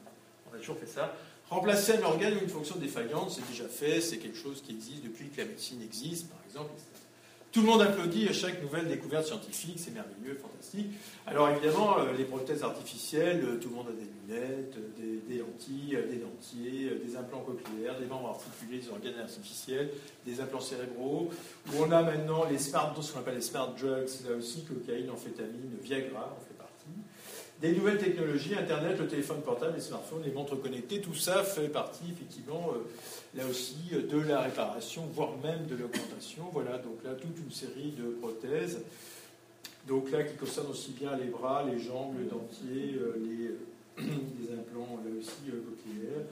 [SPEAKER 2] On a toujours fait ça. Remplacer un organe ou une fonction défaillante, c'est déjà fait, c'est quelque chose qui existe depuis que la médecine existe, par exemple, etc. Tout le monde applaudit à chaque nouvelle découverte scientifique, c'est merveilleux, fantastique. Alors évidemment, euh, les prothèses artificielles, euh, tout le monde a des lunettes, euh, des, lentilles, des dentiers, des implants cochléaires, des membres articulés, des organes artificiels, des implants cérébraux, où on a maintenant les smart, les smart drugs, là aussi, cocaïne, amphétamine, Viagra, en fait partie. Des nouvelles technologies, Internet, le téléphone portable, les smartphones, les montres connectées, tout ça fait partie effectivement là aussi de la réparation, voire même de l'augmentation. Voilà, donc là, toute une série de prothèses. Donc là, qui concernent aussi bien les bras, les jambes, le dentier, euh, les, (clears throat) les, implants, là aussi, euh, cochléaires,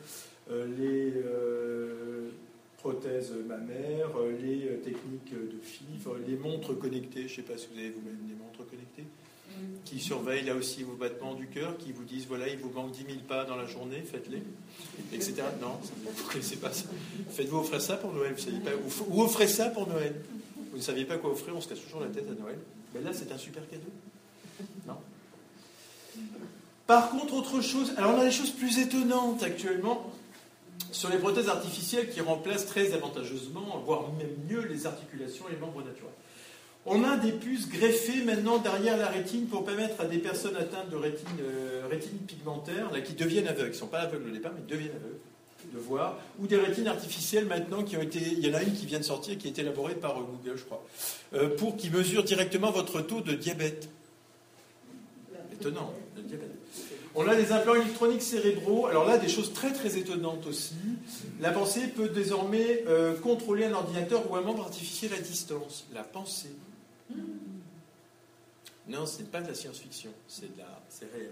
[SPEAKER 2] euh, les prothèses mammaires, les techniques de FIV, les montres connectées. Je ne sais pas si vous avez vous-même des montres connectées qui surveillent là aussi vos battements du cœur, qui vous disent voilà, il vous manque 10 000 pas dans la journée, faites-les, etc. Non, vous ne connaissez pas ça. Faites-vous offrir ça pour Noël, vous pas, ou, offrez ça pour Noël. Vous ne saviez pas quoi offrir, on se casse toujours la tête à Noël. Mais ben là, c'est un super cadeau. Non Par contre, autre chose, alors on a des choses plus étonnantes actuellement sur les prothèses artificielles qui remplacent très avantageusement, voire même mieux, les articulations et les membres naturels. On a des puces greffées maintenant derrière la rétine pour permettre à des personnes atteintes de rétine, euh, rétine pigmentaire, qui deviennent aveugles, qui ne sont pas aveugles au départ, mais deviennent aveugles, de voir, ou des rétines artificielles maintenant qui ont été. Il y en a une qui vient de sortir, qui est élaborée par euh, Google, je crois, euh, pour qui mesure directement votre taux de diabète. Étonnant, le diabète. On a des implants électroniques cérébraux. Alors là, des choses très très étonnantes aussi. La pensée peut désormais contrôler un ordinateur ou un membre artificiel à distance. La pensée. Non, ce n'est pas de la science-fiction, c'est réel.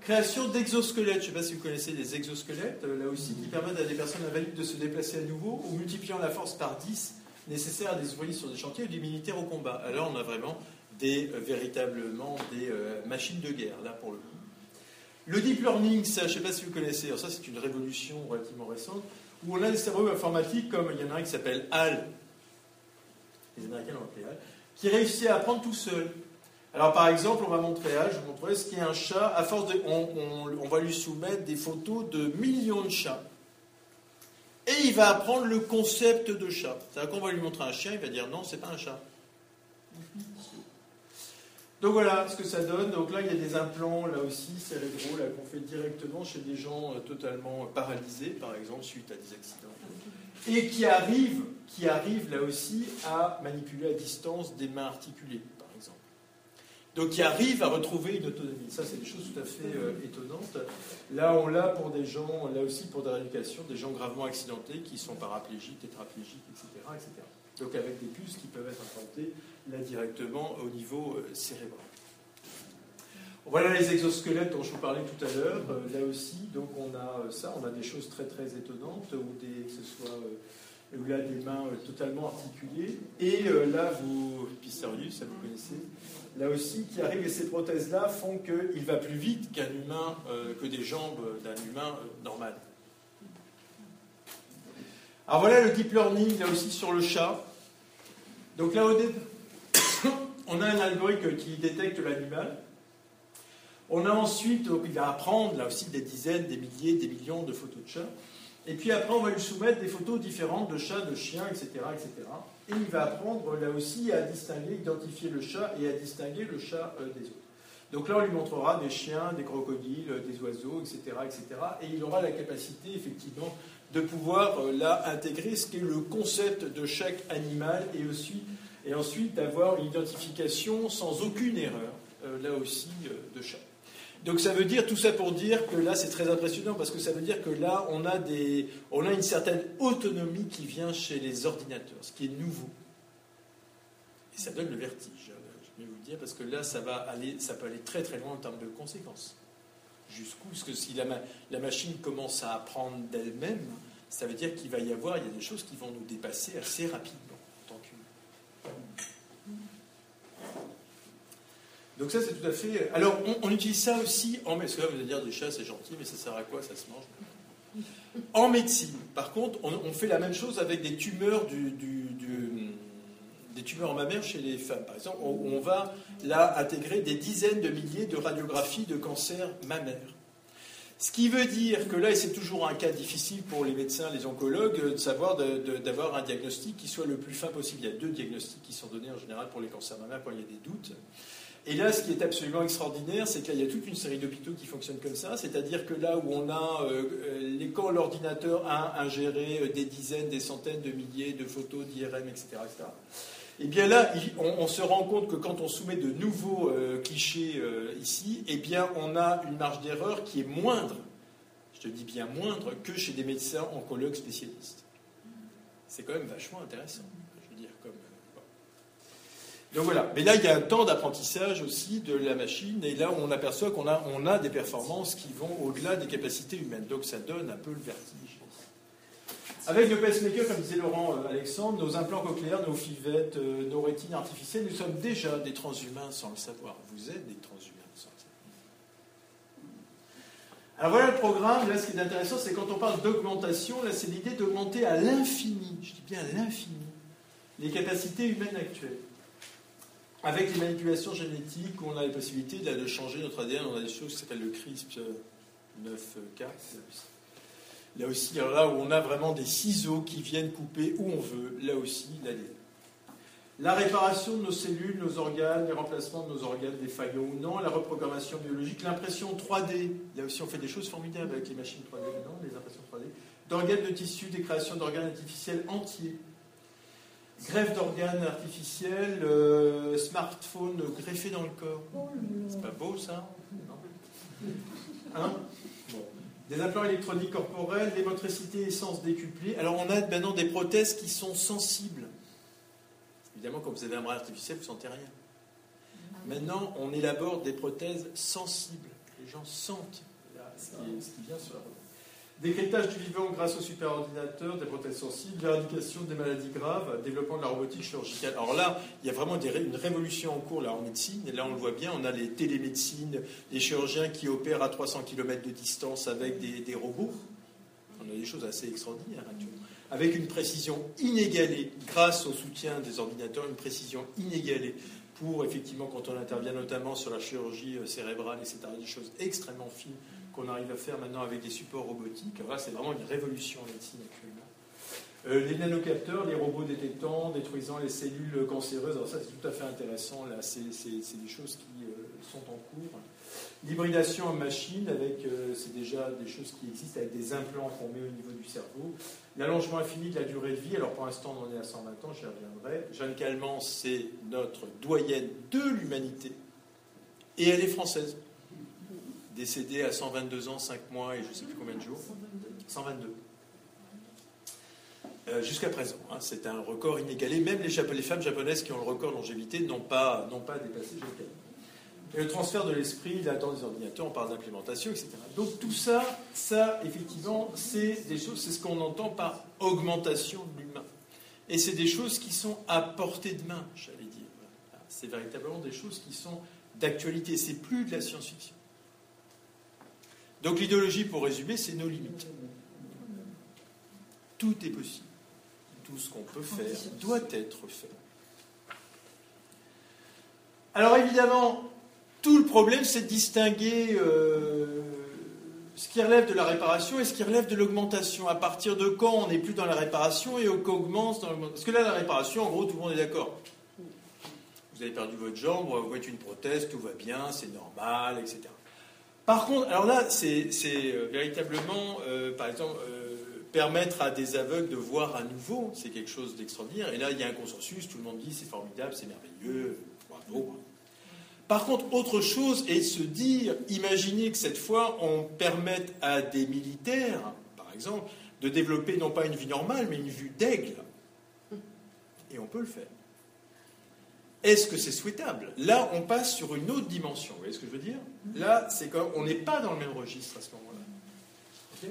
[SPEAKER 2] Création d'exosquelettes. Je ne sais pas si vous connaissez les exosquelettes, euh, là aussi, qui permettent à des personnes invalides de se déplacer à nouveau, ou multipliant la force par 10 nécessaire à des ouvriers sur des chantiers ou des militaires au combat. Alors on a vraiment des, euh, véritablement des euh, machines de guerre, là pour le coup. Le deep learning, ça, je ne sais pas si vous connaissez, alors ça c'est une révolution relativement récente, où on a des cerveaux informatiques comme il y en a un qui s'appelle HAL, les Américains l'ont appelé HAL, qui réussit à apprendre tout seul. Alors par exemple, on va montrer à, je vous montrerai ce qu'est un chat. À force de, on, va lui soumettre des photos de millions de chats. Et il va apprendre le concept de chat. C'est-à-dire qu'on va lui montrer un chien, il va dire non, c'est pas un chat. Donc voilà ce que ça donne. Donc là, il y a des implants, là aussi, cérébraux, là qu'on fait directement chez des gens euh, totalement paralysés, par exemple, suite à des accidents. Et qui arrivent, qui arrivent là aussi à manipuler à distance des mains articulées. Donc qui arrive à retrouver une autonomie. Ça, c'est des choses tout à fait euh, étonnantes. Là, on l'a pour des gens, là aussi pour des rééducations, des gens gravement accidentés qui sont paraplégiques, tétraplégiques, etc., etc. Donc avec des puces qui peuvent être implantées là directement au niveau euh, cérébral. Voilà les exosquelettes dont je vous parlais tout à l'heure. Euh, là aussi, donc on a ça, on a des choses très très étonnantes, ou des, que ce soit il a des mains totalement articulées. Et là, vous, Pistorius, ça vous connaissez, là aussi, qui arrive, et ces prothèses-là font qu'il va plus vite qu'un humain, que des jambes d'un humain normal. Alors voilà le deep learning, là aussi sur le chat. Donc là, (coughs) on a un algorithme qui détecte l'animal. On a ensuite, il va apprendre là aussi des dizaines, des milliers, des millions de photos de chats. Et puis après, on va lui soumettre des photos différentes de chats, de chiens, etc., etc. Et il va apprendre là aussi à distinguer, identifier le chat et à distinguer le chat euh, des autres. Donc là, on lui montrera des chiens, des crocodiles, des oiseaux, etc., etc. Et il aura la capacité, effectivement, de pouvoir euh, là intégrer ce qu'est le concept de chaque animal et, aussi, et ensuite d'avoir une identification sans aucune erreur, euh, là aussi, de chat. Donc ça veut dire, tout ça pour dire que là c'est très impressionnant parce que ça veut dire que là on a, des, on a une certaine autonomie qui vient chez les ordinateurs, ce qui est nouveau. Et ça donne le vertige, hein, je vais vous dire, parce que là ça, va aller, ça peut aller très très loin en termes de conséquences. Jusqu'où Parce que si la, la machine commence à apprendre d'elle-même, ça veut dire qu'il va y avoir, il y a des choses qui vont nous dépasser assez rapidement en tant qu'humain. Donc ça, c'est tout à fait... Alors, on, utilise ça aussi en... Là, vous allez dire, des chats, c'est gentil, mais ça sert à quoi Ça se mange En médecine, par contre, on, fait la même chose avec des tumeurs du, des tumeurs mammaires chez les femmes. Par exemple, on, on va là intégrer des dizaines de milliers de radiographies de cancer mammaire. Ce qui veut dire que là, et c'est toujours un cas difficile pour les médecins, les oncologues, de savoir d'avoir un diagnostic qui soit le plus fin possible. Il y a deux diagnostics qui sont donnés en général pour les cancers mammaires quand il y a des doutes. Et là, ce qui est absolument extraordinaire, c'est qu'il y a toute une série d'hôpitaux qui fonctionnent comme ça. C'est-à-dire que là où on a, euh, euh l'ordinateur a ingéré euh, des dizaines, des centaines de milliers de photos d'IRM, etc., etc., et bien là, on, se rend compte que quand on soumet de nouveaux euh, clichés ici, eh bien on a une marge d'erreur qui est moindre, je te dis bien moindre, que chez des médecins oncologues spécialistes. C'est quand même vachement intéressant. Donc voilà. Mais là, il y a un temps d'apprentissage aussi de la machine, et là, on aperçoit qu'on a, on a des performances qui vont au-delà des capacités humaines. Donc ça donne un peu le vertige. Avec le pacemaker, comme disait Laurent euh, Alexandre, nos implants cochléaires, nos fivettes, euh, nos rétines artificielles, nous sommes déjà des transhumains sans le savoir. Vous êtes des transhumains sans le savoir. Alors voilà le programme. Là, ce qui est intéressant, c'est quand on parle d'augmentation, là, c'est l'idée d'augmenter à l'infini, je dis bien à l'infini, les capacités humaines actuelles. Avec les manipulations génétiques, on a la possibilité de changer notre ADN. On a des choses qui s'appellent le CRISP 9K. Là aussi, là où on a vraiment des ciseaux qui viennent couper où on veut, là aussi, l'ADN. La réparation de nos cellules, nos organes, les remplacements de nos organes défaillants ou non, la reprogrammation biologique, l'impression 3D. Là aussi, on fait des choses formidables avec les machines 3D, non Les impressions 3D. D'organes de tissus, des créations d'organes artificiels entiers greffe d'organes artificiels, euh, smartphone greffé dans le corps. C'est pas beau ça hein Des implants électroniques corporels, des motricités essence décuplées. Alors on a maintenant des prothèses qui sont sensibles. Évidemment, quand vous avez un bras artificiel, vous ne sentez rien. Maintenant, on élabore des prothèses sensibles. Les gens sentent ce, qui vient sur la Décryptage du vivant grâce au superordinateur, des prothèses sensibles, l'éradication des maladies graves, développement de la robotique chirurgicale. Alors là, il y a vraiment une révolution en cours là, en médecine. Et là, on le voit bien, on a les télémédecines, les chirurgiens qui opèrent à 300 km de distance avec des, robots. On a des choses assez extraordinaires actuellement. Avec une précision inégalée, grâce au soutien des ordinateurs, une précision inégalée pour, effectivement, quand on intervient notamment sur la chirurgie euh, cérébrale, etc., des choses extrêmement fines qu'on arrive à faire maintenant avec des supports robotiques. C'est vraiment une révolution en médecine actuellement. Euh, les nanocapteurs, les robots détectants, détruisant les cellules cancéreuses, alors ça c'est tout à fait intéressant, là c'est des choses qui euh, sont en cours. L'hybridation en machine, avec, euh, c'est déjà des choses qui existent avec des implants qu'on met au niveau du cerveau. L'allongement infini de la durée de vie, alors pour l'instant on en est à 120 ans, j'y reviendrai. Jeanne Calment, c'est notre doyenne de l'humanité, et elle est française décédé à 122 ans, 5 mois et je ne sais plus combien de jours. 122. Euh, jusqu'à présent, hein, c'est un record inégalé. Même les, les, femmes japonaises qui ont le record longévité n'ont pas, pas dépassé Et le transfert de l'esprit, l'attente des ordinateurs, on parle d'implémentation, etc. Donc tout ça, ça, effectivement, c'est des choses, c'est ce qu'on entend par augmentation de l'humain. et c'est des choses qui sont à portée de main, j'allais dire. C'est véritablement des choses qui sont d'actualité, c'est plus de la science-fiction. Donc l'idéologie, pour résumer, c'est nos limites. Tout est possible. Tout ce qu'on peut faire doit être fait. Alors évidemment, tout le problème, c'est de distinguer euh, ce qui relève de la réparation et ce qui relève de l'augmentation. À partir de quand on n'est plus dans la réparation et au augmente dans l'augmentation? Parce que là, la réparation, en gros, tout le monde est d'accord. Vous avez perdu votre jambe, vous mettez une prothèse, tout va bien, c'est normal, etc. Par contre, alors là, c'est euh, véritablement, euh, par exemple, permettre à des aveugles de voir à nouveau, c'est quelque chose d'extraordinaire. Et là, il y a un consensus, tout le monde dit c'est formidable, c'est merveilleux, bravo. Par contre, autre chose est se dire, imaginez que cette fois, on permette à des militaires, par exemple, de développer non pas une vue normale, mais une vue d'aigle. Et on peut le faire. Est-ce que c'est souhaitable? Là, on passe sur une autre dimension. Vous voyez ce que je veux dire? Là, c'est on n'est pas dans le même registre à ce moment-là.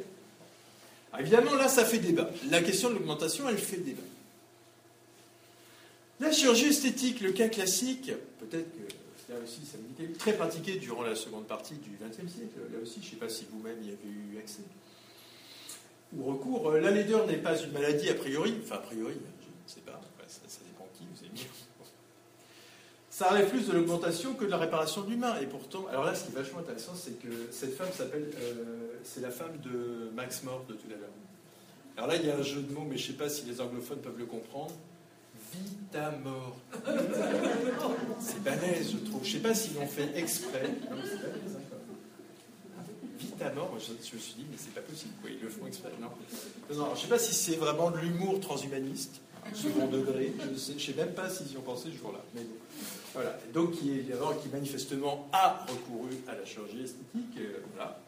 [SPEAKER 2] évidemment, là, ça fait débat. La question de l'augmentation, elle fait débat. La chirurgie esthétique, le cas classique, peut-être que là aussi, ça me dit très pratiqué durant la seconde partie du XXe siècle. Là aussi, je ne sais pas si vous-même y avez eu accès. Ou recours. Euh, la laideur n'est pas une maladie a priori, enfin a priori, je ne sais pas, ça, dépend qui, vous avez dit. Ça relève plus de l'augmentation que de la réparation de l'humain. Et pourtant, alors là, ce qui est vachement intéressant, c'est que cette femme s'appelle, euh, c'est la femme de Max Mort de tout à l'heure. Alors là, il y a un jeu de mots, mais je ne sais pas si les anglophones peuvent le comprendre vita mort. (laughs) C'est balèze, je trouve. Je ne sais pas s'ils l'ont fait exprès. Vita mort, je, me suis dit, mais c'est pas possible, quoi. Ils le font exprès. Non, non je ne sais pas si c'est vraiment de l'humour transhumaniste, second degré. Je ne sais, sais, même pas s'ils y ont pensé ce jour-là. Mais Voilà. Donc, qui, est, qui manifestement a recouru à la chirurgie esthétique. Euh, voilà.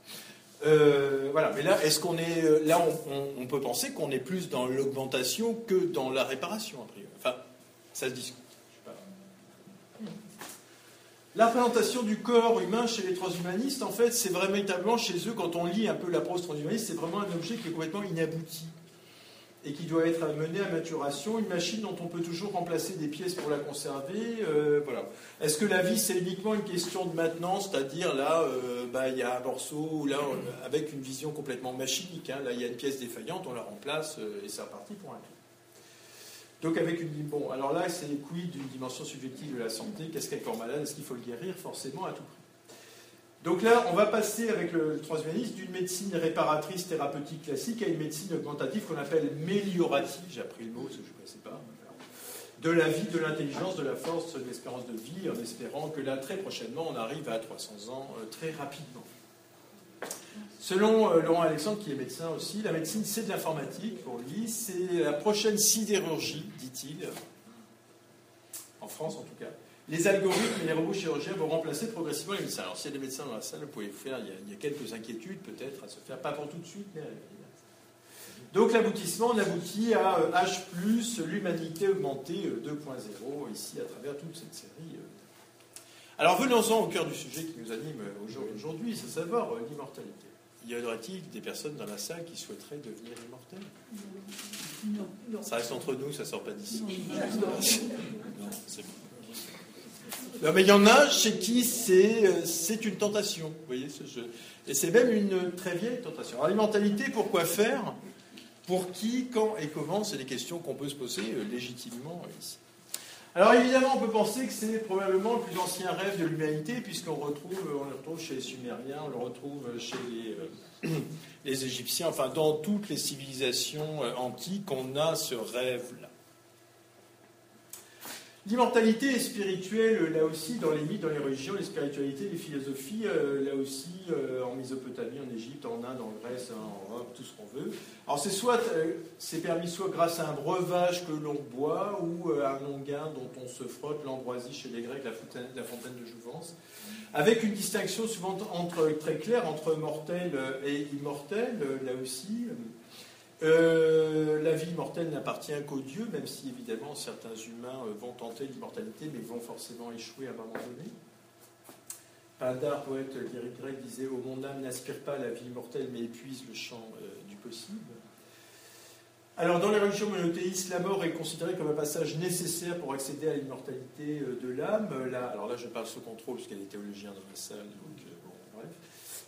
[SPEAKER 2] Euh, voilà, mais là, est-ce qu'on est, euh, là, on, peut penser qu'on est plus dans l'augmentation que dans la réparation, a priori. Enfin, ça se discute. La présentation du corps humain chez les transhumanistes, en fait, c'est véritablement chez eux, quand on lit un peu la prose transhumaniste, c'est vraiment un objet qui est complètement inabouti et qui doit être mené à maturation, une machine dont on peut toujours remplacer des pièces pour la conserver. Euh, voilà. Est-ce que la vie, c'est uniquement une question de maintenance, c'est-à-dire là, euh, bah, il y a un morceau là, avec une vision complètement machinique. Hein. là, il y a une pièce défaillante, on la remplace euh, et c'est reparti pour un tour. Donc avec une bon, alors là, c'est quid d'une dimension subjective de la santé? Qu'est-ce qu'un corps malade? Est-ce qu'il faut le guérir? Forcément à tout prix donc là, on va passer avec le transhumanisme d'une médecine réparatrice thérapeutique classique à une médecine augmentative qu'on appelle méliorative, j'ai appris le mot je ne connaissais pas, de la vie, de l'intelligence, de la force, de l'espérance de vie, en espérant que là, très prochainement, on arrive à 300 ans euh, très rapidement. Selon euh, Laurent Alexandre, qui est médecin aussi, la médecine, c'est de l'informatique pour lui, c'est la prochaine sidérurgie, dit-il, en France en tout cas. Les algorithmes et les robots chirurgiens vont remplacer progressivement les médecins. Alors, s'il y a des médecins dans la salle, vous pouvez faire, il y a, quelques inquiétudes peut-être à se faire, pas pour tout de suite, mais à donc l'aboutissement, on aboutit à H, euh, l'humanité augmentée 2.0, euh, ici à travers toute cette série. Euh. Alors venons-en au cœur du sujet qui nous anime aujourd'hui, c'est savoir l'immortalité. Y aurait-il des personnes dans la salle qui souhaiteraient devenir immortelles? Non. Ça reste entre nous, ça ne sort pas d'ici. Non, c'est bon. Non, mais il y en a chez qui c'est, euh, c'est une tentation. Vous voyez ce jeu. Et c'est même une très vieille tentation. Alors, l'immortalité, pourquoi faire? Pour qui, quand et comment? C'est des questions qu'on peut se poser euh, légitimement ici. Alors évidemment, on peut penser que c'est probablement le plus ancien rêve de l'humanité, puisqu'on retrouve, on le retrouve chez les Sumériens, on le retrouve chez les, euh, (clears throat) les Égyptiens, enfin dans toutes les civilisations antiques, on a ce rêve-là. L'immortalité est spirituelle, là aussi, dans les mythes, dans les religions, les spiritualités, les philosophies, euh, là aussi, euh, en Mésopotamie, en Égypte, en Inde, en Grèce, en Europe, tout ce qu'on veut. Alors, c'est soit, euh, c'est permis soit grâce à un breuvage que l'on boit, ou à un longuin dont on se frotte, l'ambroisie chez les Grecs, la fontaine, la fontaine de Jouvence, avec une distinction souvent entre, très claire entre mortel et immortel, là aussi. Euh, la vie immortelle n'appartient qu'aux dieux, même si évidemment certains humains euh, vont tenter l'immortalité, mais vont forcément échouer à un moment donné. Pindar, poète lyrique grec, disait Ô mon âme, n'aspire pas à la vie immortelle, mais épuise le champ euh, du possible. Alors, dans les religions monothéistes, la mort est considérée comme un passage nécessaire pour accéder à l'immortalité de l'âme. Là, alors là, je parle sous contrôle, puisqu'il y a des théologiens dans la salle, donc bon, bref.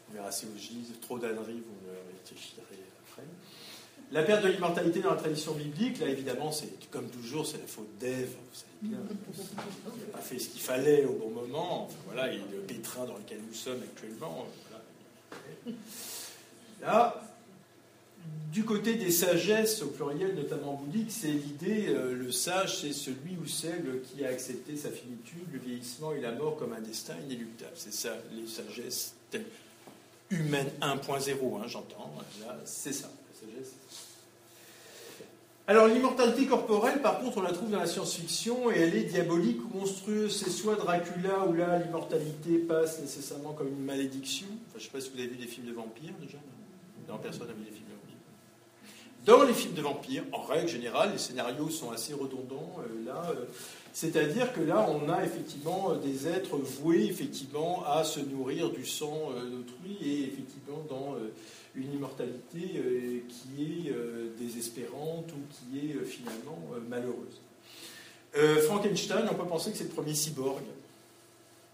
[SPEAKER 2] On verra si vous trop d'âneries, vous me réfléchirez après. La perte de l'immortalité dans la tradition biblique, là, évidemment, c'est comme toujours, c'est la faute d'Ève. Vous savez bien, il n'a pas fait ce qu'il fallait au bon moment. Enfin, voilà, et le pétrin dans lequel nous sommes actuellement. Voilà. Là, du côté des sagesses, au pluriel, notamment bouddhique, c'est l'idée, euh, le sage, c'est celui ou celle qui a accepté sa finitude, le vieillissement et la mort comme un destin inéluctable. C'est ça, les sagesses humaines 1.0, hein, j'entends. Là, c'est ça, la sagesse. Alors l'immortalité corporelle, par contre, on la trouve dans la science-fiction et elle est diabolique ou monstrueuse. C'est soit Dracula où là l'immortalité passe nécessairement comme une malédiction. Enfin, je ne sais pas si vous avez vu des films de vampires déjà. Non, personne n'a vu des films dans les films de vampires, en règle générale, les scénarios sont assez redondants. Euh, là, euh, c'est-à-dire que là, on a effectivement euh, des êtres voués effectivement à se nourrir du sang d'autrui et effectivement dans une immortalité qui est désespérante ou qui est finalement malheureuse. Frankenstein, on peut penser que c'est le premier cyborg.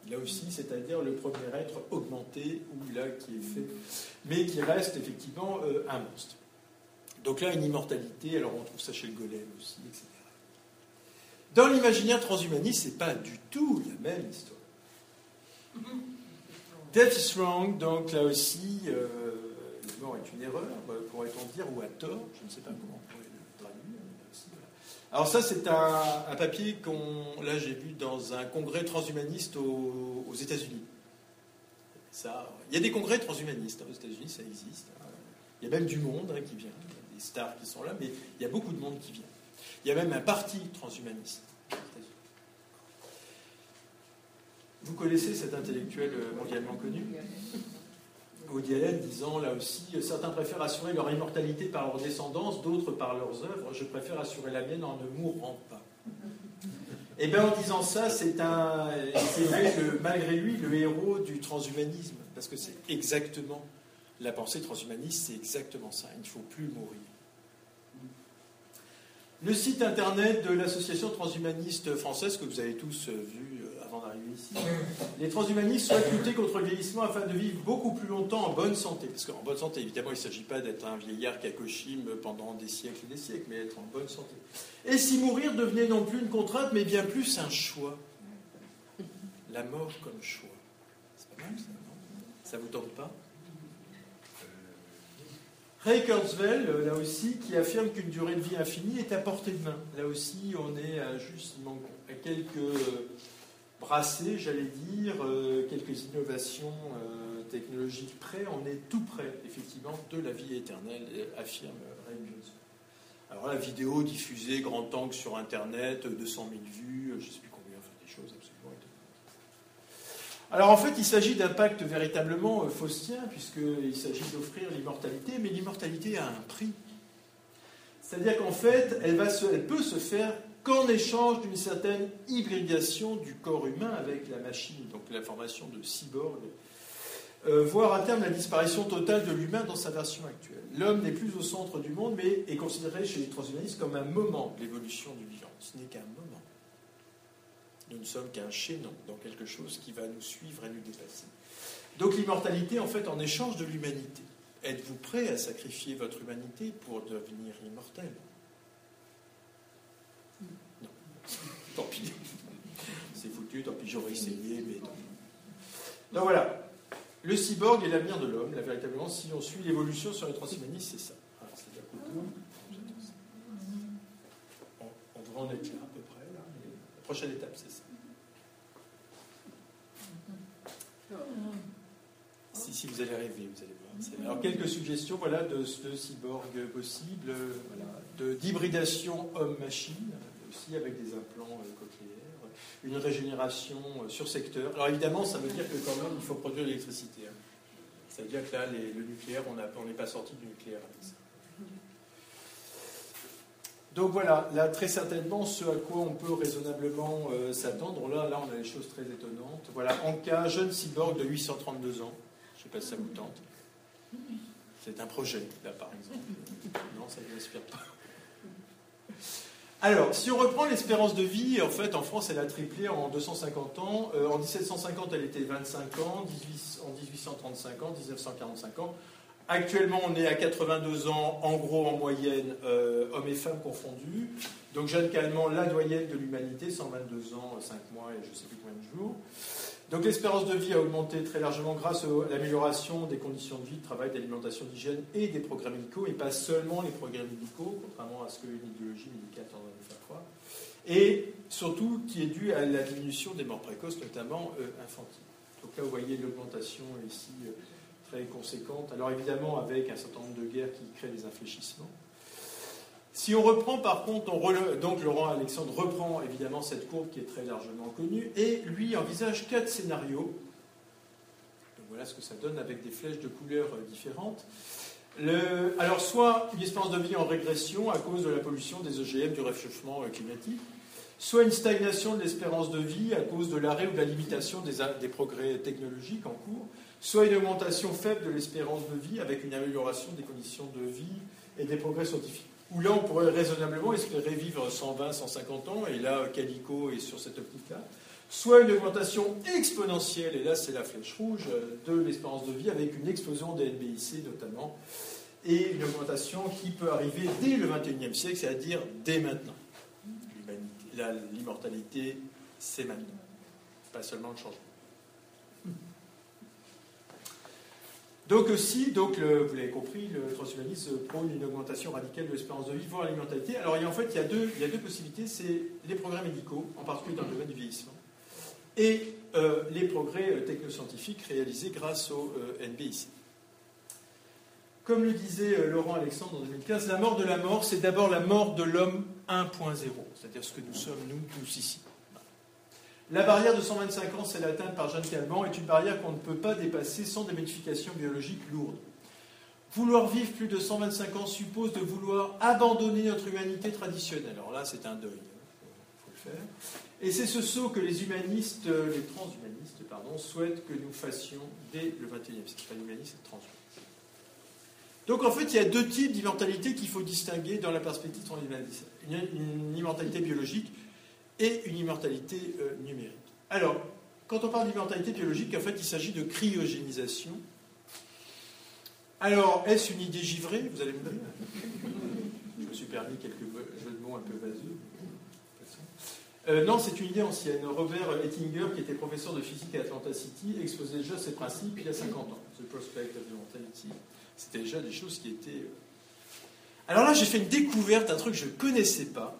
[SPEAKER 2] Là aussi, c'est-à-dire le premier être augmenté ou là qui est fait, mais qui reste effectivement un monstre. Donc là, une immortalité, alors on trouve ça chez le golem aussi, etc. Dans l'imaginaire transhumaniste, ce n'est pas du tout la même histoire. (laughs) Death is wrong, donc là aussi, euh, mort est une erreur, euh, pourrait-on dire, ou à tort, je ne sais pas comment on pourrait le traduire. Alors ça, c'est un, papier qu'on, là j'ai vu dans un congrès transhumaniste aux, États-Unis. Ça, il y a des congrès transhumanistes hein, aux États-Unis, ça existe. Hein. Il y a même du monde hein, qui vient stars qui sont là, mais il y a beaucoup de monde qui vient. Il y a même un parti transhumaniste. Vous connaissez cet intellectuel mondialement connu? Woody Allen disant là aussi certains préfèrent assurer leur immortalité par leur descendance, d'autres par leurs œuvres. Je préfère assurer la mienne en ne mourant pas. Et eh bien en disant ça, c'est un, c'est malgré lui le héros du transhumanisme, parce que c'est exactement la pensée transhumaniste, c'est exactement ça. Il ne faut plus mourir. Le site internet de l'association transhumaniste française, que vous avez tous euh, vu Les transhumanistes souhaitent lutter contre le vieillissement afin de vivre beaucoup plus longtemps en bonne santé. Parce qu'en bonne santé, évidemment, il ne s'agit pas d'être un vieillard kakoshim pendant des siècles et des siècles, mais être en bonne santé. Et si mourir devenait non plus une contrainte, mais bien plus un choix. La mort comme choix. C'est pas mal ça, Ça vous tente pas? Ray Kurzweil, euh, là aussi, qui affirme qu'une durée de vie infinie est à portée de main. Là aussi, on est à juste, à quelques euh, brassées, j'allais dire, euh, quelques innovations technologiques près. On est tout près, effectivement, de la vie éternelle, affirme Ray Kurzweil. Alors la vidéo diffusée grand angle sur Internet, 200 000 vues, je ne sais plus combien, enfin des choses absolument alors en fait, il s'agit d'un pacte véritablement euh, faustien, puisqu'il s'agit d'offrir l'immortalité, mais l'immortalité a un prix. C'est-à-dire qu'en fait, elle, va elle peut se faire qu'en échange d'une certaine hybridation du corps humain avec la machine, donc la formation de cyborg, euh, voire à terme la disparition totale de l'humain dans sa version actuelle. L'homme n'est plus au centre du monde, mais est considéré chez les transhumanistes comme un moment de l'évolution du vivant. Ce n'est qu'un moment. Nous ne sommes qu'un chaînon dans quelque chose qui va nous suivre et nous dépasser. Donc l'immortalité, en fait, en échange de l'humanité. Êtes-vous prêt à sacrifier votre humanité pour devenir immortel Non. (laughs) Tant pis. C'est foutu, tant pis, j'aurais essayé, mais non. Donc voilà. Le cyborg est l'avenir de l'homme, là, véritablement, si on suit l'évolution sur les transhumanistes, c'est ça. Ah, on, on devrait en être là, à peu près. Là, la prochaine étape, c'est ça. Si, si, vous allez rêver, vous allez voir. Alors, quelques suggestions voilà, de, de cyborg possible, voilà, d'hybridation homme-machine, aussi avec des implants euh, cochléaires, une régénération euh, sur secteur. Alors, évidemment, ça veut dire que quand même, il faut produire de l'électricité. Hein. Ça veut dire que là, le nucléaire, on n'est pas sorti du nucléaire. Donc voilà, là très certainement ce à quoi on peut raisonnablement euh, s'attendre. Là, là, on a des choses très étonnantes. Voilà, en cas jeune cyborg de 832 ans. Je ne sais pas si ça vous tente. C'est un projet, là, par exemple. Non, ça ne vous inspire pas. Alors, si on reprend l'espérance de vie, en fait, en France, elle a triplé en 250 ans. Euh, en 1750, elle était 25 ans, en 1835 ans, 1945 ans. Actuellement, on est à 82 ans, en gros, en moyenne, euh, hommes et femmes confondus. Donc, Jeanne Calment, la doyenne de l'humanité, 122 ans, 5 mois et je ne sais plus combien de jours. Donc l'espérance de vie a augmenté très largement grâce à l'amélioration des conditions de vie, de travail, d'alimentation, d'hygiène et des progrès médicaux, et pas seulement les progrès médicaux, contrairement à ce qu'une idéologie médicale tendance à nous faire croire, et surtout qui est dû à la diminution des morts précoces, notamment euh, infantiles. Donc là, vous voyez l'augmentation ici euh, très conséquente. Alors évidemment, avec un certain nombre de guerres qui créent des infléchissements. Si on reprend par contre, donc Laurent Alexandre reprend évidemment cette courbe qui est très largement connue et lui envisage quatre scénarios. Voilà ce que ça donne avec des flèches de couleurs euh, différentes. alors soit une espérance de vie en régression à cause de la pollution des OGM du réchauffement euh, climatique, soit une stagnation de l'espérance de vie à cause de l'arrêt ou de la limitation des progrès technologiques en cours, soit une augmentation faible de l'espérance de vie avec une amélioration des conditions de vie et des progrès scientifiques où là on pourrait raisonnablement espérer vivre 120, 150 ans, et là Calico est sur cette optique-là, soit une augmentation exponentielle, et là c'est la flèche rouge, de l'espérance de vie avec une explosion des NBIC notamment, et une augmentation qui peut arriver dès le 21e siècle, c'est-à-dire dès maintenant. L'immortalité, c'est maintenant, pas seulement le changement. Donc aussi, donc vous l'avez compris, le transhumanisme prône une augmentation radicale de l'espérance de vie, voire l'immortalité. Alors en fait, il y a deux, possibilités, c'est les progrès médicaux, en particulier dans le domaine du vieillissement, et euh, les progrès euh, technoscientifiques réalisés grâce au euh, NBIC. Comme le disait Laurent Alexandre en 2015, la mort de la mort, c'est d'abord la mort de l'homme 1.0, c'est-à-dire ce que nous sommes, nous tous ici. La barrière de 125 ans, celle atteinte par Jeanne Calment, est une barrière qu'on ne peut pas dépasser sans des modifications biologiques lourdes. Vouloir vivre plus de 125 ans suppose de vouloir abandonner notre humanité traditionnelle. Alors là, c'est un deuil, il hein, faut le faire. Et c'est ce saut que les humanistes, les transhumanistes, pardon, souhaitent que nous fassions dès le XXIe siècle. Pas humaniste. Donc en fait, il y a deux types d'immortalité qu'il faut distinguer dans la perspective transhumaniste. Une, une immortalité biologique et une immortalité euh, numérique. Alors, quand on parle d'immortalité biologique, en fait, il s'agit de cryogénisation. Alors, est-ce une idée givrée? Vous allez me dire. Je me suis permis quelques jeux de mots un peu vaseux. Euh, non, c'est une idée ancienne. Robert Ettinger, qui était professeur de physique à Atlanta City, exposait déjà ces principes il y a 50 ans. The Prospect of Immortality. C'était déjà des choses qui étaient. Euh, Alors là, j'ai fait une découverte, un truc que je ne connaissais pas.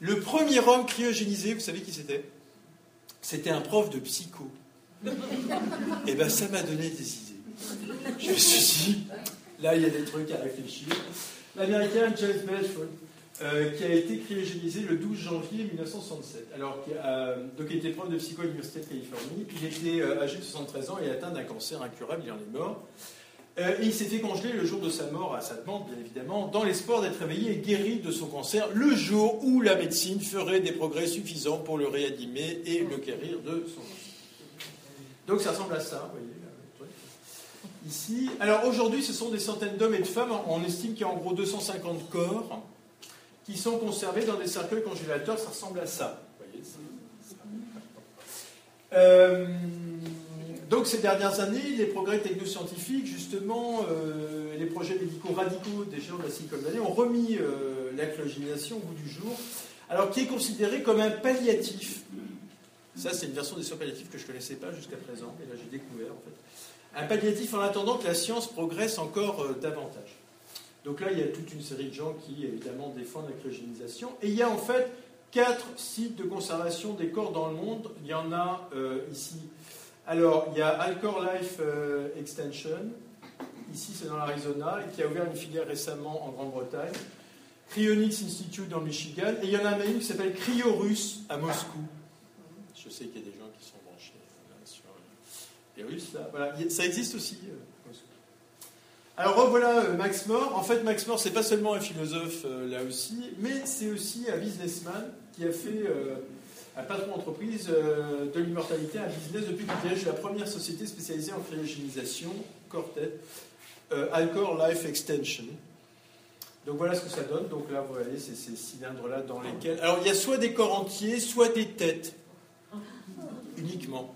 [SPEAKER 2] Le premier homme cryogénisé, vous savez qui c'était? C'était un prof de psycho. Et eh bien, ça m'a donné des idées. Je me suis dit, là, il y a des trucs à réfléchir. L'américain James Bedford, euh, qui a été cryogénisé le 12 janvier 1967. Alors, donc, il était prof de psycho à l'Université de Californie. Il était euh, âgé de 73 ans et atteint d'un cancer incurable, il en est mort. Euh, il s'est fait congeler le jour de sa mort, à sa demande bien évidemment, dans l'espoir d'être réveillé et guéri de son cancer le jour où la médecine ferait des progrès suffisants pour le réanimer et le guérir de son cancer. Donc ça ressemble à ça, vous voyez. Ici. Alors aujourd'hui, ce sont des centaines d'hommes et de femmes. On estime qu'il y a en gros 250 corps qui sont conservés dans des cercueils congélateurs. Ça ressemble à ça. Vous voyez. Euh, donc ces dernières années, les progrès technoscientifiques, justement, euh, les projets médicaux radicaux des gens de la Silicon Valley ont remis euh, la cryogénisation au bout du jour, alors qui est considéré comme un palliatif. Ça, c'est une version des soins palliatifs que je ne connaissais pas jusqu'à présent, et là j'ai découvert en fait. Un palliatif en attendant que la science progresse encore euh, davantage. Donc là, il y a toute une série de gens qui, évidemment, défendent la cryogénisation. Et il y a en fait quatre sites de conservation des corps dans le monde. Il y en a ici alors, il y a Alcor Life euh, Extension, ici c'est dans l'Arizona, et qui a ouvert une filière récemment en Grande-Bretagne. Cryonics Institute dans le Michigan, et il y en a une qui s'appelle Cryorus à Moscou. Je sais qu'il y a des gens qui sont branchés sur les Russes, là. Voilà, ça existe aussi. Euh, Alors revoilà euh, Max More. En fait, Max More, c'est pas seulement un philosophe là aussi, mais c'est aussi un businessman qui a fait patron d'entreprise euh, de l'immortalité, un business depuis qu'il dirige la première société spécialisée en cryogénisation, Cortet, euh, Alcor Life Extension. Donc voilà ce que ça donne. Donc là, vous voyez, c'est ces cylindres-là dans lesquels. Alors il y a soit des corps entiers, soit des têtes. Uniquement.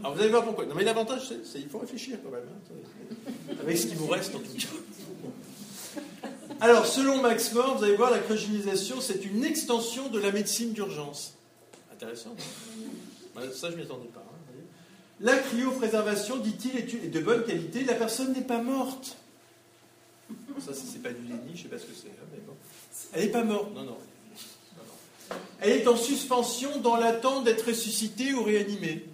[SPEAKER 2] Alors vous allez voir pourquoi. Non mais l'avantage, c'est qu'il faut réfléchir quand même. Hein. Avec ce qui vous reste en tout cas. Alors selon Max More, vous allez voir, la cryogénisation, c'est une extension de la médecine d'urgence. Intéressant. Ça, je ne m'y attendais pas. Hein, la cryopréservation, dit-il, est de bonne qualité. La personne n'est pas morte. Ça, c'est pas du déni, je ne sais pas ce que c'est. Hein, mais bon. Elle n'est pas morte. Non, non. Elle est en suspension dans l'attente d'être ressuscitée ou réanimée.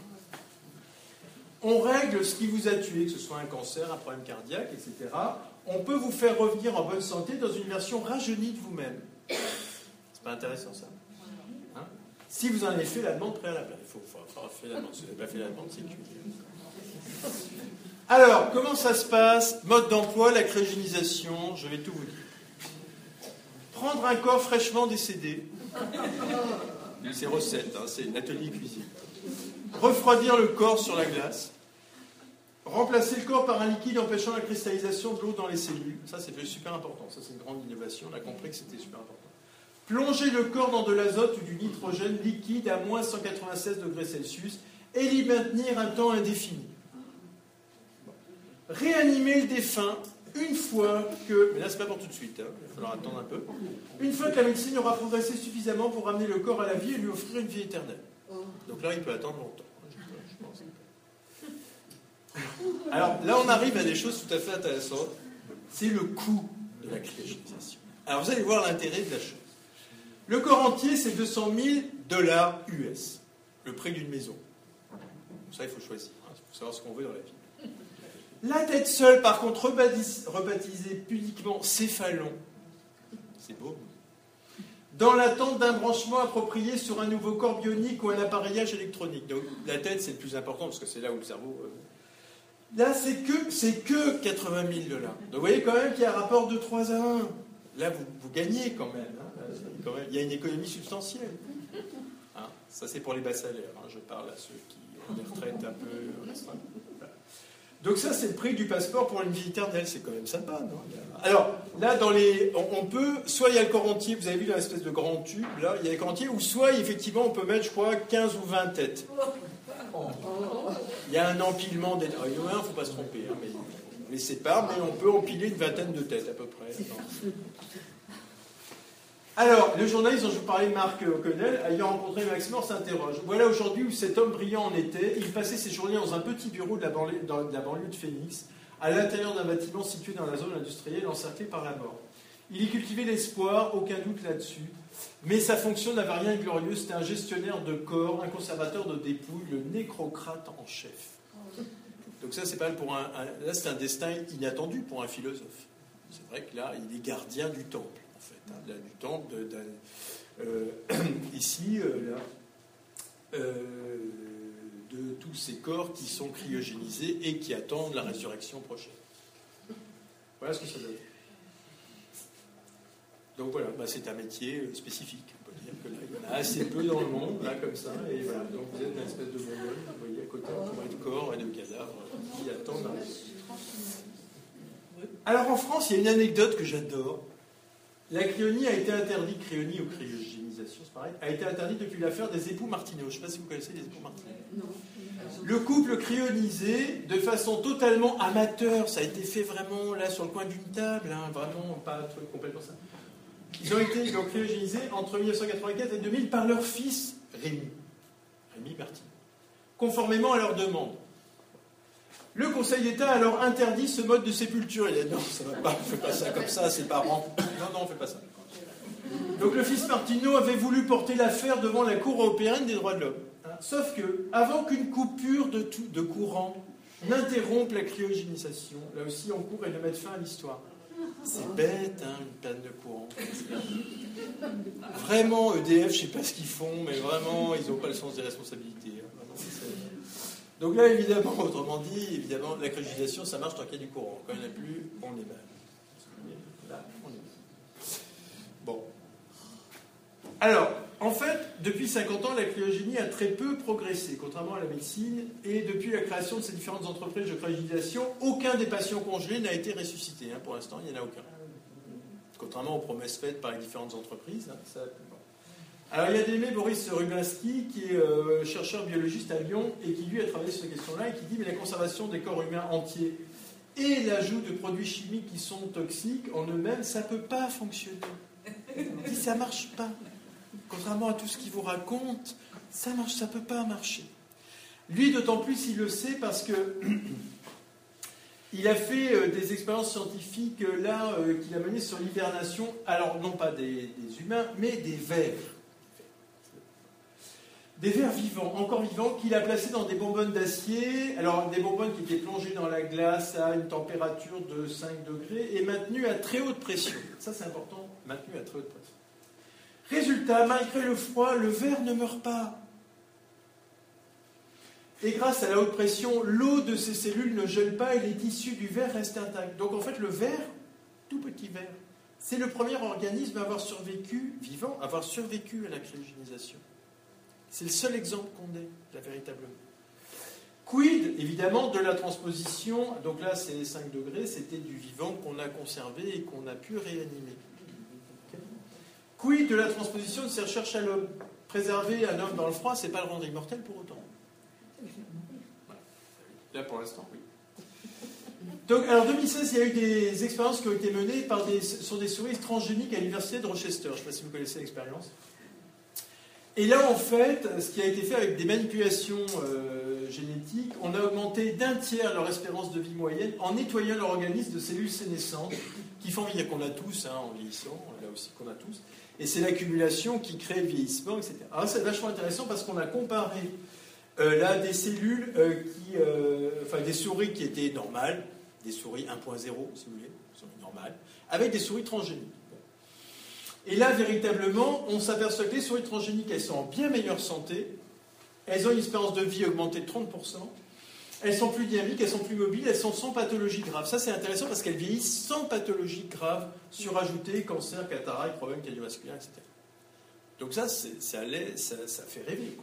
[SPEAKER 2] On règle ce qui vous a tué, que ce soit un cancer, un problème cardiaque, etc. On peut vous faire revenir en bonne santé dans une version rajeunie de vous-même. C'est pas intéressant ça Si vous en avez fait la demande préalable, il faut, avoir fait la demande. Si vous n'avez pas fait la demande, c'est. Alors, comment ça se passe? Mode d'emploi, la cryogénisation, je vais tout vous dire. Prendre un corps fraîchement décédé, c'est recette, hein, c'est l'atelier cuisine. Refroidir le corps sur la glace. Remplacer le corps par un liquide empêchant la cristallisation de l'eau dans les cellules. Ça, c'est super important. Ça, c'est une grande innovation. On a compris que c'était super important. Plonger le corps dans de l'azote ou du nitrogène liquide à moins 196 degrés Celsius et l'y maintenir un temps indéfini réanimer le défunt une fois que, mais là c'est pas pour tout de suite, hein, il va falloir attendre un peu, une fois que la médecine aura progressé suffisamment pour ramener le corps à la vie et lui offrir une vie éternelle. Donc là il peut attendre longtemps. Alors là on arrive à des choses tout à fait intéressantes. C'est le coût de la cryogénisation. Alors vous allez voir l'intérêt de la chose. Le corps entier c'est 200 000 dollars US, le prix d'une maison. Ça il faut choisir, il hein, faut savoir ce qu'on veut dans la vie. La tête seule, par contre, rebaptisée pudiquement céphalon, c'est beau, dans l'attente d'un branchement approprié sur un nouveau corps bionique ou un appareillage électronique. Donc la tête, c'est le plus important parce que c'est là où le cerveau. Euh, là, c'est que, c'est que 80 000 dollars. Donc vous voyez quand même qu'il y a un rapport de 3 à 1. Là, vous, gagnez hein. Quand même, Il y a une économie substantielle. Hein, ça, c'est pour les bas salaires. Hein. Je parle à ceux qui ont des retraites un peu restreintes. Donc ça, c'est le prix du passeport pour une vie éternelle. C'est quand même sympa, non? Alors, là, dans les, on, peut, soit il y a le corps entier, vous avez vu dans l'espèce de grand tube, là, il y a le corps entier, ou soit, effectivement, on peut mettre, je crois, 15 ou 20 têtes. Il y a un empilement des... il y en a un, il ne faut pas se tromper, hein, mais on les sépare, mais on peut empiler une vingtaine de têtes, à peu près. Alors, le journaliste dont je vous parlais, Marc O'Connell, ayant rencontré Max Moore, s'interroge. Voilà aujourd'hui où cet homme brillant en était. Il passait ses journées dans un petit bureau de la banlieue de, Phoenix, à l'intérieur d'un bâtiment situé dans la zone industrielle encerclée par la mort. Il y cultivait l'espoir, aucun doute là-dessus. Mais sa fonction n'avait rien de glorieux. C'était un gestionnaire de corps, un conservateur de dépouilles, le nécrocrate en chef. Donc ça, c'est pas pour un là, c'est un destin inattendu pour un philosophe. C'est vrai que là, il est gardien du temple. Hein, du temple, euh, (clears throat) ici, euh, euh, de tous ces corps qui sont cryogénisés et qui attendent la résurrection prochaine. Voilà ce que ça donne. Donc voilà, bah, c'est un métier spécifique. On peut dire que là, il y en a assez peu dans le monde, là, comme ça. Et voilà, donc vous êtes une espèce de mongol, vous voyez, à côté de corps et de cadavres qui attendent la. Alors en France, il y a une anecdote que j'adore. La cryonie a été interdite, cryonie ou cryogénisation, c'est pareil, a été interdite depuis l'affaire des époux Martineau. Je ne sais pas si vous connaissez les époux Martineau. Le couple cryonisé, de façon totalement amateur, ça a été fait vraiment là sur le coin d'une table, hein, vraiment pas un truc complètement ça. Ils ont été cryogénisés entre 1984 et 2000 par leur fils Rémi, Rémi Martineau, conformément à leur demande. Le Conseil d'État alors interdit ce mode de sépulture. Il a dit non, ça va pas, on fait pas ça comme ça, ses parents. Non, non, on fait pas ça. Donc le fils Martineau avait voulu porter l'affaire devant la Cour européenne des droits de l'homme. Sauf que, avant qu'une coupure de, de courant n'interrompe la cryogénisation, là aussi on court et ne mette fin à l'histoire. C'est bête, hein, une panne de courant. Vraiment, EDF, je sais pas ce qu'ils font, mais vraiment, ils n'ont pas le sens des responsabilités. Hein. Donc là, évidemment, (laughs) autrement dit, évidemment, la cryogénisation, ça marche tant qu'il y a du courant. Quand il n'y en a plus, on est mal. Là, on est mal. Bon. Alors, en fait, depuis 50 ans, la cryogénie a très peu progressé, contrairement à la médecine. Et depuis la création de ces différentes entreprises de cryogénisation, aucun des patients congelés n'a été ressuscité. Hein, pour l'instant, il n'y en a aucun. contrairement aux promesses faites par les différentes entreprises. Hein, Alors il y a Démé Boris Rubinski, qui est euh, chercheur biologiste à Lyon et qui lui a travaillé sur ces questions-là et qui dit mais la conservation des corps humains entiers et l'ajout de produits chimiques qui sont toxiques en eux-mêmes, ça ne peut pas fonctionner. Il dit ça marche pas. Contrairement à tout ce qu'il vous raconte, ça marche, ça peut pas marcher. Lui, d'autant plus, il le sait parce que (clears throat) il a fait euh, des expériences scientifiques euh, là qu'il a menées sur l'hibernation, alors non pas des, humains, mais des vers. Des vers vivants, encore vivants, qu'il a placés dans des bonbonnes d'acier. Alors des bonbonnes qui étaient plongées dans la glace à une température de 5 degrés et maintenues à très haute pression. Ça c'est important, maintenues à très haute pression. Résultat, malgré le froid, le ver ne meurt pas. Et grâce à la haute pression, l'eau de ces cellules ne gèle pas et les tissus du ver restent intacts. Donc en fait, le ver, tout petit ver, c'est le premier organisme à avoir survécu, vivant, à avoir survécu à la cryogénisation. C'est le seul exemple qu'on ait, là, véritablement. Quid, évidemment, de la transposition Donc là, c'est 5 degrés, c'était du vivant qu'on a conservé et qu'on a pu réanimer. Quid de la transposition de ces recherches à l'homme? Préserver un homme dans le froid, c'est pas le rendre immortel pour autant. Là, pour l'instant, oui. Donc, alors, en 2016, il y a eu des expériences qui ont été menées par des, sur des souris transgéniques à l'université de Rochester. Je ne sais pas si vous connaissez l'expérience. Et là, en fait, ce qui a été fait avec des manipulations euh, génétiques, on a augmenté d'un tiers leur espérance de vie moyenne en nettoyant leur organisme de cellules sénescentes qui font vieillir, qu'on a tous hein, en vieillissant, là aussi qu'on a tous. Et c'est l'accumulation qui crée le vieillissement, etc. Alors, c'est vachement intéressant parce qu'on a comparé euh, là, des cellules euh, qui. Enfin, des souris qui étaient normales, des souris 1.0, si vous voulez, souris normales, avec des souris transgéniques. Et là, véritablement, on s'aperçoit que les souris transgéniques, elles sont en bien meilleure santé, elles ont une espérance de vie augmentée de 30%, elles sont plus dynamiques, elles sont plus mobiles, elles sont sans pathologie grave. Ça, c'est intéressant parce qu'elles vieillissent sans pathologie grave surajoutée, cancer, cataracte, problèmes cardiovasculaires, etc. Donc ça, ça, fait rêver.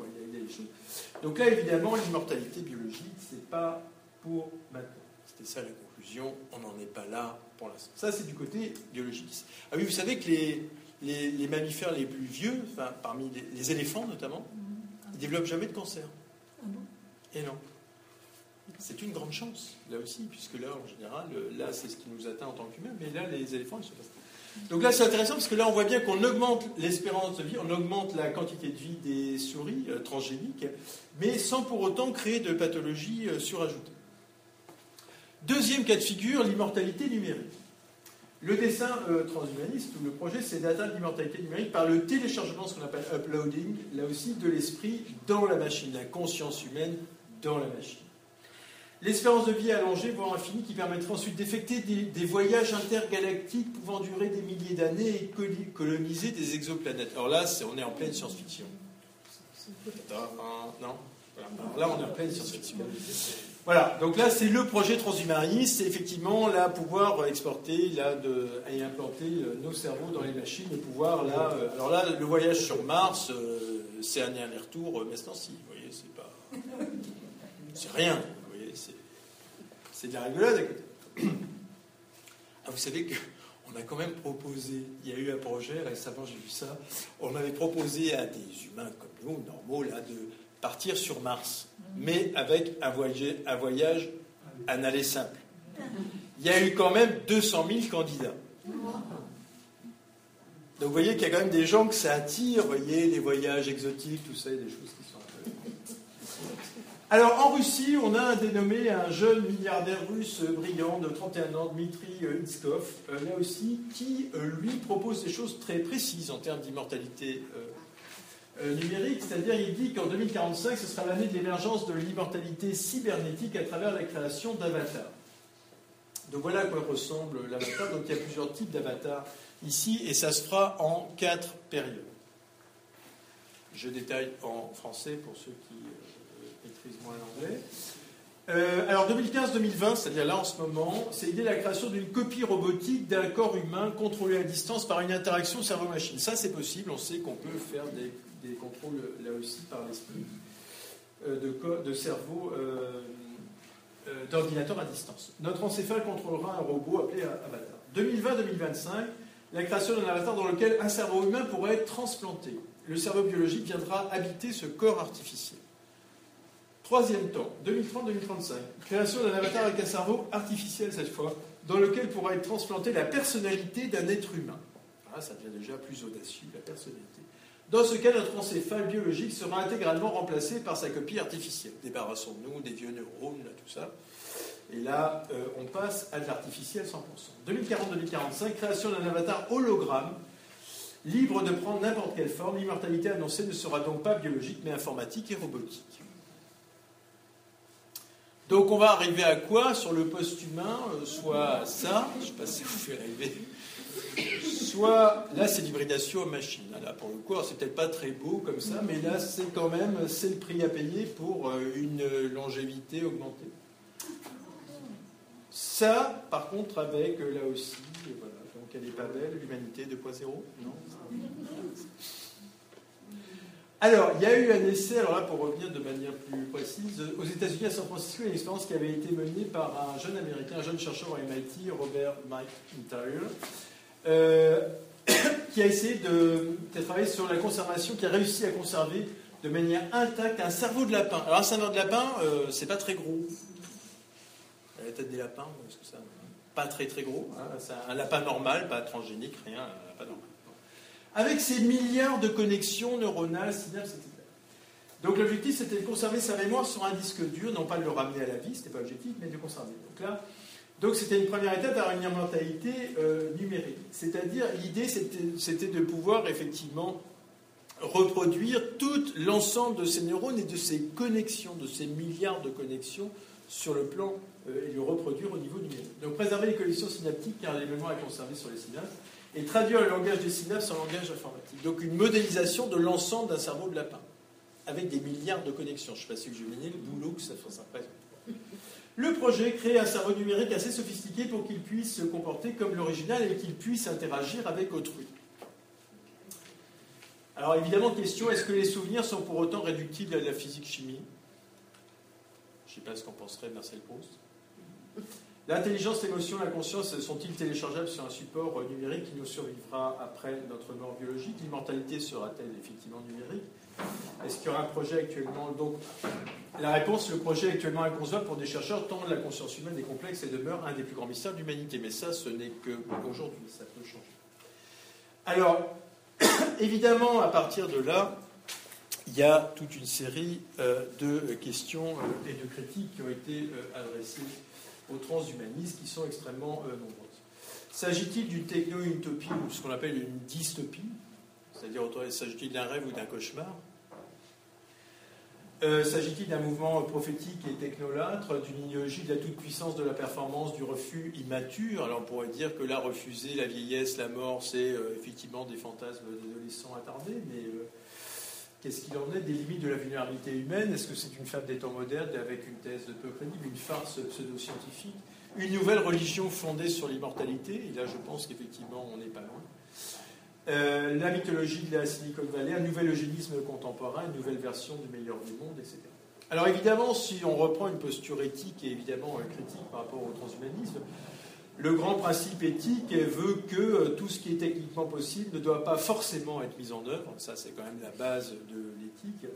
[SPEAKER 2] Donc là, évidemment, l'immortalité biologique, c'est pas pour maintenant. C'était ça la conclusion. On n'en est pas là pour l'instant. Ça, c'est du côté biologique. Ah oui, vous savez que les, les, mammifères les plus vieux, enfin, parmi les, éléphants notamment, ils développent jamais de cancer. Ah bon? Et non. C'est une grande chance, là aussi, puisque là, en général, là, c'est ce qui nous atteint en tant qu'humains, mais là, les éléphants, ils se passent donc là, c'est intéressant parce que là, on voit bien qu'on augmente l'espérance de vie, on augmente la quantité de vie des souris euh, transgéniques, mais sans pour autant créer de pathologies euh, surajoutées. Deuxième cas de figure, l'immortalité numérique. Le dessin euh, transhumaniste ou le projet, c'est d'atteindre l'immortalité numérique par le téléchargement, ce qu'on appelle uploading, là aussi, de l'esprit dans la machine, la conscience humaine dans la machine l'espérance de vie allongée, voire infinie, qui permettrait ensuite d'effectuer des, voyages intergalactiques pouvant durer des milliers d'années et coloniser des exoplanètes. Alors là, on est en pleine science-fiction. Non Là, on est en pleine science-fiction. Voilà, donc là, c'est le projet transhumaniste, c'est effectivement là pouvoir exporter, là, de, et implanter euh, nos cerveaux dans les machines et pouvoir là. Euh, alors là, le voyage sur Mars, euh, c'est un aller-retour mais Vous voyez, c'est pas. (laughs) C'est rien c'est de la rigolade à côté. Ah, vous savez qu'on a quand même proposé, il y a eu un projet, récemment j'ai vu ça, on avait proposé à des humains comme nous, normaux, là, de partir sur Mars, mais avec un voyage, un voyage aller simple. Il y a eu quand même 200 000 candidats. Donc vous voyez qu'il y a quand même des gens que ça attire, vous voyez, les voyages exotiques, tout ça, des choses qui sont alors en Russie, on a dénommé un jeune milliardaire russe brillant de 31 ans, Dmitri Iskov, euh, là aussi, qui euh, lui propose des choses très précises en termes d'immortalité euh, numérique, c'est-à-dire il dit qu'en 2045, ce sera l'année de l'émergence de l'immortalité cybernétique à travers la création d'avatars. Donc voilà à quoi ressemble l'avatar. Donc il y a plusieurs types d'avatars ici, et ça se fera en quatre périodes. Je détaille en français pour ceux qui maîtrise moins l'anglais. Euh, alors 2015-2020, c'est-à-dire là en ce moment, c'est l'idée de la création d'une copie robotique d'un corps humain contrôlé à distance par une interaction cerveau-machine. Ça c'est possible, on sait qu'on peut faire des, contrôles là aussi par l'esprit euh, de, de, cerveau euh, d'ordinateur à distance. Notre encéphale contrôlera un robot appelé Avatar. 2020-2025, la création d'un avatar dans lequel un cerveau humain pourrait être transplanté. Le cerveau biologique viendra habiter ce corps artificiel. Troisième temps, 2030-2035, création d'un avatar avec un cerveau artificiel cette fois, dans lequel pourra être transplantée la personnalité d'un être humain. Ah, ça devient déjà plus audacieux, la personnalité. Dans ce cas, notre encéphale biologique sera intégralement remplacé par sa copie artificielle. Débarrassons-nous des vieux neurones, tout ça. Et là, euh, on passe à de l'artificiel 100%. 2040-2045, création d'un avatar hologramme, libre de prendre n'importe quelle forme. L'immortalité annoncée ne sera donc pas biologique, mais informatique et robotique. Donc on va arriver à quoi sur le post-humain euh, Soit ça, je ne sais pas si vous fait rêver, soit là c'est l'hybridation machine. Là pour le coup, c'est peut-être pas très beau comme ça, mais là c'est quand même c'est le prix à payer pour euh, une longévité augmentée. Ça, par contre, avec euh, là aussi, voilà, donc elle n'est pas belle, l'humanité 2.0, non? Alors, il y a eu un essai, alors là, pour revenir de manière plus précise, aux États-Unis, à San Francisco, une expérience qui avait été menée par un jeune américain, un jeune chercheur à MIT, Robert McIntyre, euh, (coughs) qui a essayé de, travailler sur la conservation, qui a réussi à conserver de manière intacte un cerveau de lapin. Alors, un cerveau de lapin, euh, c'est pas très gros. La tête des lapins, parce que ça, pas très très gros. Hein, un lapin normal, pas transgénique, rien, pas normal avec ces milliards de connexions neuronales, synapses, etc. Donc l'objectif, c'était de conserver sa mémoire sur un disque dur, non pas de le ramener à la vie, ce n'était pas l'objectif, mais de le conserver. Donc là, donc c'était une première étape vers une immortalité euh, numérique. C'est-à-dire, l'idée, c'était de pouvoir effectivement reproduire tout l'ensemble de ces neurones et de ces connexions, de ces milliards de connexions sur le plan euh, et le reproduire au niveau numérique. Donc préserver les connexions synaptiques car les est conservée sur les synapses et traduire le langage des synapses en langage informatique. Donc une modélisation de l'ensemble d'un cerveau de lapin, avec des milliards de connexions. Je ne sais pas si j'ai mené le boulot que ça fait Le projet crée un cerveau numérique assez sophistiqué pour qu'il puisse se comporter comme l'original et qu'il puisse interagir avec autrui. Alors évidemment, question, est-ce que les souvenirs sont pour autant réductibles à la physique-chimie Je ne sais pas ce qu'en penserait Marcel Proust. L'intelligence, l'émotion, la conscience sont-ils téléchargeables sur un support euh, numérique qui nous survivra après notre mort biologique? L'immortalité sera-t-elle effectivement numérique? Est-ce qu'il y aura un projet actuellement? Donc, la réponse, le projet actuellement inconcevable pour des chercheurs tant la conscience humaine est complexe et demeure un des plus grands mystères de l'humanité. Mais ça, ce n'est que aujourd'hui, ça peut changer. Alors, (coughs) évidemment, à partir de là, il y a toute une série euh, de questions euh, et de critiques qui ont été adressées aux transhumanistes qui sont extrêmement euh, nombreuses. S'agit-il d'une techno-utopie ou ce qu'on appelle une dystopie C'est-à-dire, s'agit-il d'un rêve ou d'un cauchemar euh, S'agit-il d'un mouvement prophétique et technolâtre, d'une idéologie de la toute-puissance de la performance, du refus immature? Alors on pourrait dire que là, refuser la vieillesse, la mort, c'est euh, effectivement des fantasmes d'adolescents attardés, mais Qu'est-ce qu'il en est des limites de la vulnérabilité humaine? Est-ce que c'est une fable des temps modernes avec une thèse peu crédible, une farce pseudo-scientifique? Une nouvelle religion fondée sur l'immortalité? Et là, je pense qu'effectivement, on n'est pas loin. Euh, la mythologie de la Silicon Valley, un nouvel eugénisme contemporain, une nouvelle version du meilleur du monde, etc. Alors évidemment, si on reprend une posture éthique et évidemment critique par rapport au transhumanisme, le grand principe éthique veut que euh, tout ce qui est techniquement possible ne doit pas forcément être mis en œuvre. Ça, c'est quand même la base de l'éthique.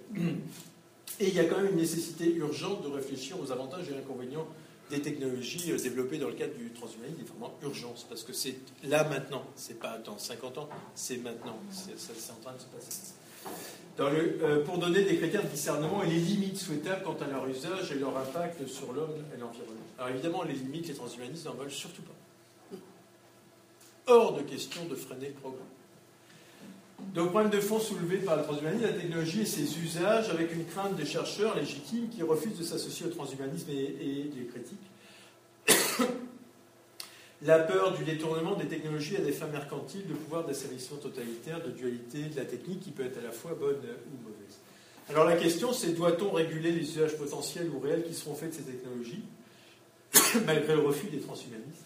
[SPEAKER 2] Et il y a quand même une nécessité urgente de réfléchir aux avantages et inconvénients des technologies euh, développées dans le cadre du transhumanisme. Il est vraiment urgence, parce que c'est là maintenant, c'est pas dans 50 ans, c'est maintenant. C'est en train de se passer. Euh, pour donner des critères de discernement et les limites souhaitables quant à leur usage et leur impact sur l'homme et l'environnement. Alors évidemment, les limites, les transhumanistes n'en veulent surtout pas. Hors de question de freiner le progrès. Donc, problème de fond soulevé par le transhumanisme, la technologie et ses usages, avec une crainte des chercheurs légitimes qui refusent de s'associer au transhumanisme et, et les critiques (coughs) la peur du détournement des technologies à des fins mercantiles, de pouvoir d'asservissement totalitaire, de dualité de la technique qui peut être à la fois bonne ou mauvaise. Alors la question c'est doit-on réguler les usages potentiels ou réels qui seront faits de ces technologies, (coughs) malgré le refus des transhumanistes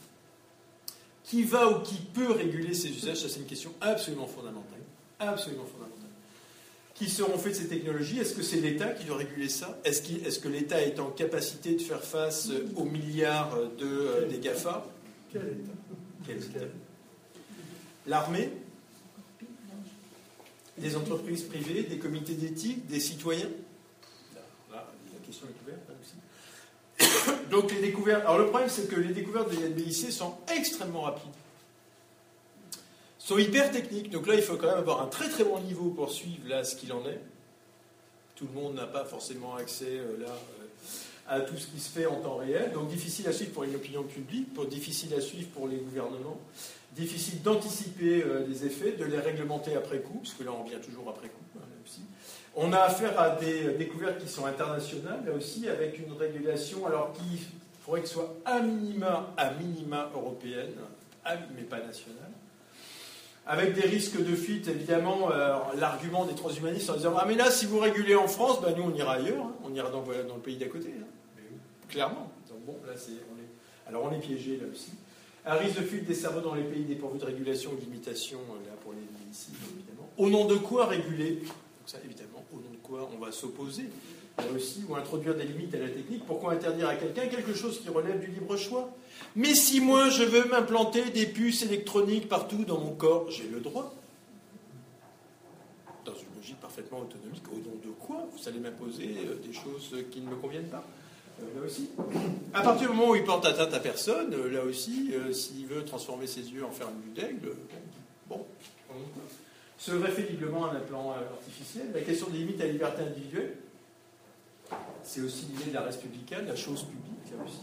[SPEAKER 2] Qui va ou qui peut réguler ces usages Ça c'est une question absolument fondamentale. Absolument fondamentale. Qui seront faits de ces technologies? Est-ce que c'est l'État qui doit réguler ça? Est-ce que l'État est en capacité de faire face aux milliards de, euh, des GAFA quel État? L'armée, des entreprises privées, des comités d'éthique, des citoyens? Là, la question est. (coughs) Donc les découvertes. Alors le problème, c'est que les découvertes de l'INBIC sont extrêmement rapides. Sont hyper techniques. Donc là, il faut quand même avoir un très très bon niveau pour suivre là ce qu'il en est. Tout le monde n'a pas forcément accès euh, là euh, à tout ce qui se fait en temps réel. Donc difficile à suivre pour une opinion publique, pour, difficile à suivre pour les gouvernements, difficile d'anticiper euh, les effets, de les réglementer après coup, parce que là on vient toujours après coup. On a affaire à des découvertes qui sont internationales, là aussi, avec une régulation, alors qui faudrait que ce soit à minima, à minima européenne, mais pas nationale avec des risques de fuite, évidemment, euh, l'argument des transhumanistes en disant Ah, mais là, si vous régulez en France, ben, nous, on ira ailleurs, hein. on ira dans, le pays d'à côté. Hein. Clairement. Donc, bon, là, c'est, alors, on est piégé là aussi. Un risque de fuite des cerveaux dans les pays dépourvus de régulation ou de limitation, euh, là, pour les ici, évidemment. Au nom de quoi réguler? Donc, ça, évidemment, on va s'opposer là aussi, ou introduire des limites à la technique. Pourquoi interdire à quelqu'un quelque chose qui relève du libre choix mais si moi je veux m'implanter des puces électroniques partout dans mon corps, j'ai le droit. Dans une logique parfaitement autonomique, au nom de quoi vous allez m'imposer euh, des choses qui ne me conviennent pas euh, Là aussi. À partir du moment où il porte atteinte à personne, euh, là aussi, s'il veut transformer ses yeux en ferme d'aigle, bon, bon. Se greffer librement un implant artificiel, la question des limites à la liberté individuelle, c'est aussi l'idée de la républicaine, la chose publique, là aussi.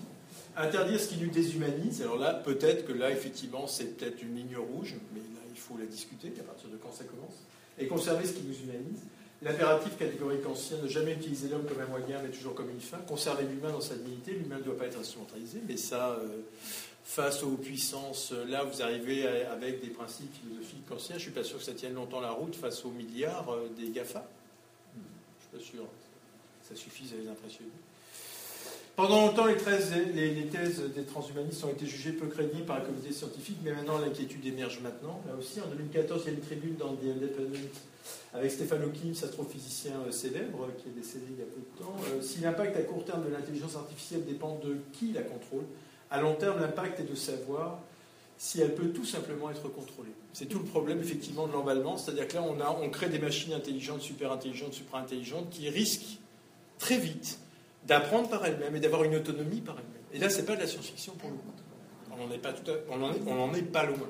[SPEAKER 2] Interdire ce qui nous déshumanise, alors là, peut-être que là, effectivement, c'est peut-être une ligne rouge, mais là, il faut la discuter à partir de quand ça commence. Et conserver ce qui nous humanise. L'impératif catégorique ancien, ne jamais utiliser l'homme comme un moyen, mais toujours comme une fin. Conserver l'humain dans sa dignité. L'humain ne doit pas être instrumentalisé, mais ça, euh, face aux puissances, là, vous arrivez avec des principes philosophiques anciens. Je ne suis pas sûr que ça tienne longtemps la route face aux milliards euh, des GAFA. Je ne suis pas sûr. Ça suffit à les impressionner. Pendant longtemps, les, thèses des transhumanistes ont été jugées peu crédibles par la communauté scientifique, mais maintenant l'inquiétude émerge maintenant. Là aussi, en 2014, il y a une tribune dans The Independent avec Stéphane Hawking, astrophysicien euh, célèbre, qui est décédé il y a peu de temps. Euh, si l'impact à court terme de l'intelligence artificielle dépend de qui la contrôle, à long terme, l'impact est de savoir si elle peut tout simplement être contrôlée. C'est tout le problème, effectivement, de l'emballement. C'est-à-dire que là, on, crée des machines intelligentes, super intelligentes, supra-intelligentes, qui risquent très vite d'apprendre par elle-même et d'avoir une autonomie par elle-même. Et là, ce n'est pas de la science-fiction pour le coup. On n'en est, pas loin.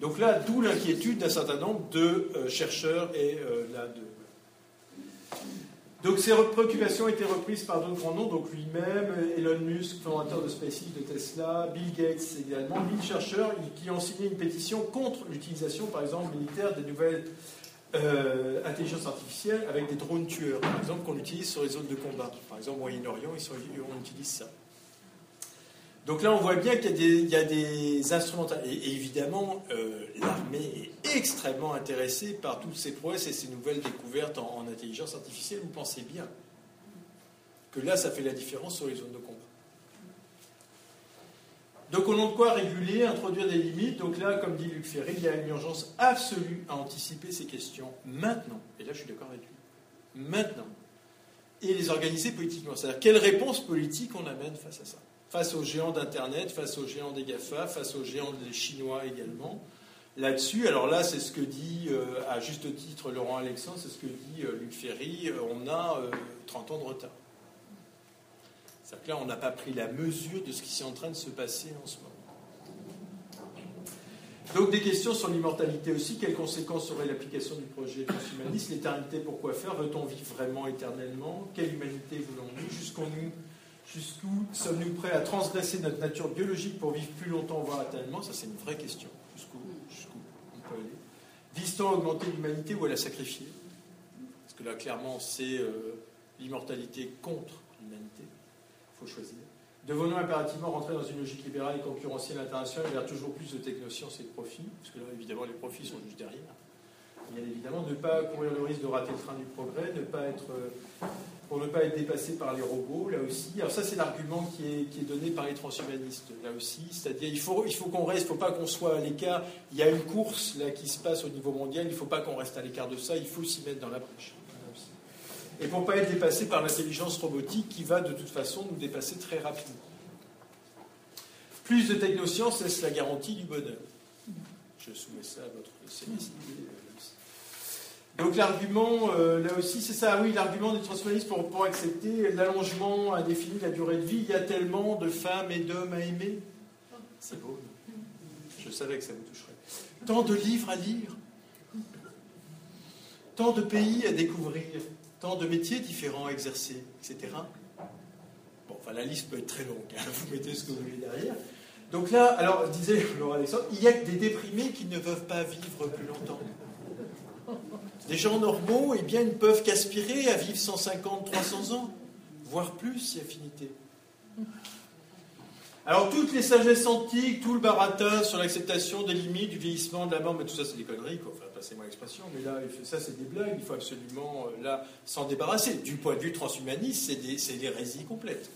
[SPEAKER 2] Donc là, d'où l'inquiétude d'un certain nombre de euh, chercheurs et euh, de. Donc ces préoccupations ont été reprises par d'autres grands noms, donc lui-même, Elon Musk, fondateur de SpaceX, de Tesla, Bill Gates également, mille chercheurs qui ont signé une pétition contre l'utilisation, par exemple, militaire des nouvelles euh, intelligence artificielle avec des drones tueurs, par exemple, qu'on utilise sur les zones de combat. Par exemple, au Moyen-Orient, on utilise ça. Donc là, on voit bien qu'il y, a des instruments. Et, évidemment, euh, l'armée est extrêmement intéressée par toutes ces prouesses et ces nouvelles découvertes en, en intelligence artificielle. Vous pensez bien que là, ça fait la différence sur les zones de combat. Donc au nom de quoi réguler, introduire des limites? Donc là, comme dit Luc Ferry, il y a une urgence absolue à anticiper ces questions maintenant. Et là, je suis d'accord avec lui. Maintenant. Et les organiser politiquement. C'est-à-dire, quelle réponse politique on amène face à ça? Face aux géants d'Internet, face aux géants des GAFA, face aux géants des Chinois également. Là-dessus, alors là, c'est ce que dit, euh, à juste titre, Laurent Alexandre, c'est ce que dit euh, Luc Ferry, euh, on a 30 ans de retard. C'est-à-dire que là, on n'a pas pris la mesure de ce qui est en train de se passer en ce moment. Donc des questions sur l'immortalité aussi. Quelles conséquences aurait l'application du projet transhumaniste L'éternité, pourquoi faire? Veut-on vivre vraiment éternellement? Quelle humanité voulons-nous? Jusqu'où sommes-nous prêts à transgresser notre nature biologique pour vivre plus longtemps, voire éternellement? Ça, c'est une vraie question. Jusqu'où on peut aller? Vise-t-on à augmenter l'humanité ou à la sacrifier? Parce que là, clairement, c'est euh, l'immortalité contre l'humanité faut choisir. Devenons impérativement rentrer dans une logique libérale et concurrentielle internationale vers toujours plus de technosciences et de profits, parce que là, évidemment, les profits sont juste derrière. Bien évidemment, ne pas courir le risque de rater le train du progrès, ne pas être, euh, pour ne pas être dépassé par les robots, là aussi. Alors ça, c'est l'argument qui est, donné par les transhumanistes, là aussi. C'est-à-dire, il faut, qu'on reste, il ne faut pas qu'on soit à l'écart. Il y a une course là qui se passe au niveau mondial, il ne faut pas qu'on reste à l'écart de ça, il faut s'y mettre dans la brèche et pour ne pas être dépassé par l'intelligence robotique qui va de toute façon nous dépasser très rapidement. Plus de technosciences, est-ce la garantie du bonheur? Je soumets ça à votre sérénité. Donc l'argument, euh, là aussi, c'est ça, oui, l'argument des transhumanistes pour, pour accepter l'allongement indéfini de la durée de vie. Il y a tellement de femmes et d'hommes à aimer. C'est beau. Je savais que ça vous toucherait. Tant de livres à lire. Tant de pays à découvrir. Tant de métiers différents à exercer, etc. Bon, enfin, la liste peut être très longue. Hein. Vous mettez ce que vous voulez derrière. Donc là, alors, disait Laurent Alexandre, il y a des déprimés qui ne peuvent pas vivre plus longtemps. Des gens normaux, eh bien, ne peuvent qu'aspirer à vivre 150, 300 ans, voire plus si affinité. Alors, toutes les sagesses antiques, tout le baratin sur l'acceptation des limites, du vieillissement, de la mort, mais tout ça, c'est des conneries, quoi. Enfin, passez-moi l'expression, mais là, ça, c'est des blagues, il faut absolument, euh, s'en débarrasser. Du point de vue transhumaniste, c'est des, c'est l'hérésie complète.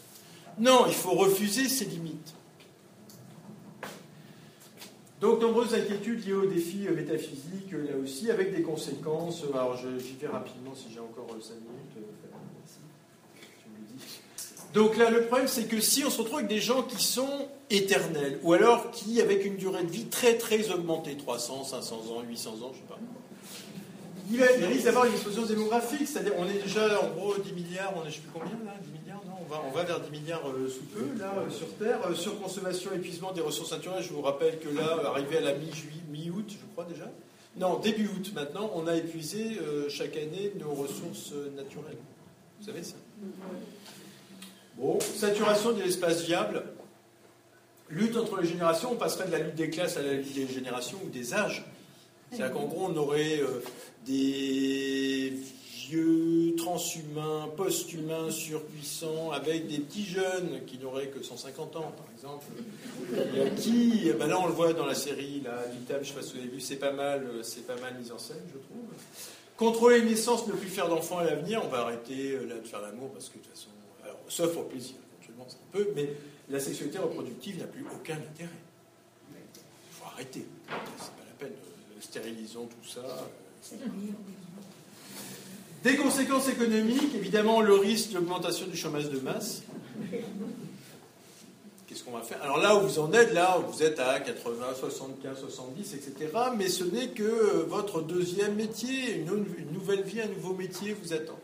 [SPEAKER 2] Non, il faut refuser ces limites. Donc, nombreuses inquiétudes liées aux défis euh, métaphysiques, euh, là aussi, avec des conséquences. Euh, alors, j'y vais rapidement si j'ai encore 5 minutes. Donc là, le problème, c'est que si on se retrouve avec des gens qui sont éternels, ou alors qui, avec une durée de vie très très augmentée, 300, 500 ans, 800 ans, je ne sais pas, il, risque d'avoir une explosion démographique, c'est-à-dire on est déjà en gros 10 milliards, on est je sais plus combien là, 10 milliards, non on va, on va vers 10 milliards euh, sous peu, là, euh, sur Terre. Euh, surconsommation, épuisement des ressources naturelles, je vous rappelle que là, arrivé à la mi-août, je crois déjà, non, début août maintenant, on a épuisé chaque année nos ressources naturelles. Vous savez ça? Bon, saturation de l'espace viable. Lutte entre les générations, on passerait de la lutte des classes à la lutte des générations ou des âges. C'est-à-dire qu'en gros, on aurait des vieux transhumains, post-humains, surpuissants, avec des petits jeunes qui n'auraient que 150 ans, par exemple, qui, ben là on le voit dans la série, là, je ne sais pas si vous avez vu, c'est pas mal, c'est pas mal mis en scène, je trouve. Contrôler les naissances, ne plus faire d'enfants à l'avenir, on va arrêter euh, là de faire l'amour parce que de toute façon, alors, sauf pour plaisir, éventuellement, ça peut, mais la sexualité reproductive n'a plus aucun intérêt. Il faut arrêter, c'est pas la peine, euh, stérilisons tout ça. Des conséquences économiques, évidemment, le risque d'augmentation du chômage de masse. Qu'est-ce qu'on va faire? Alors là où vous en êtes, là où vous êtes à 80, 75, 70, etc., mais ce n'est que votre deuxième métier, une, nouvelle vie, un nouveau métier vous attend.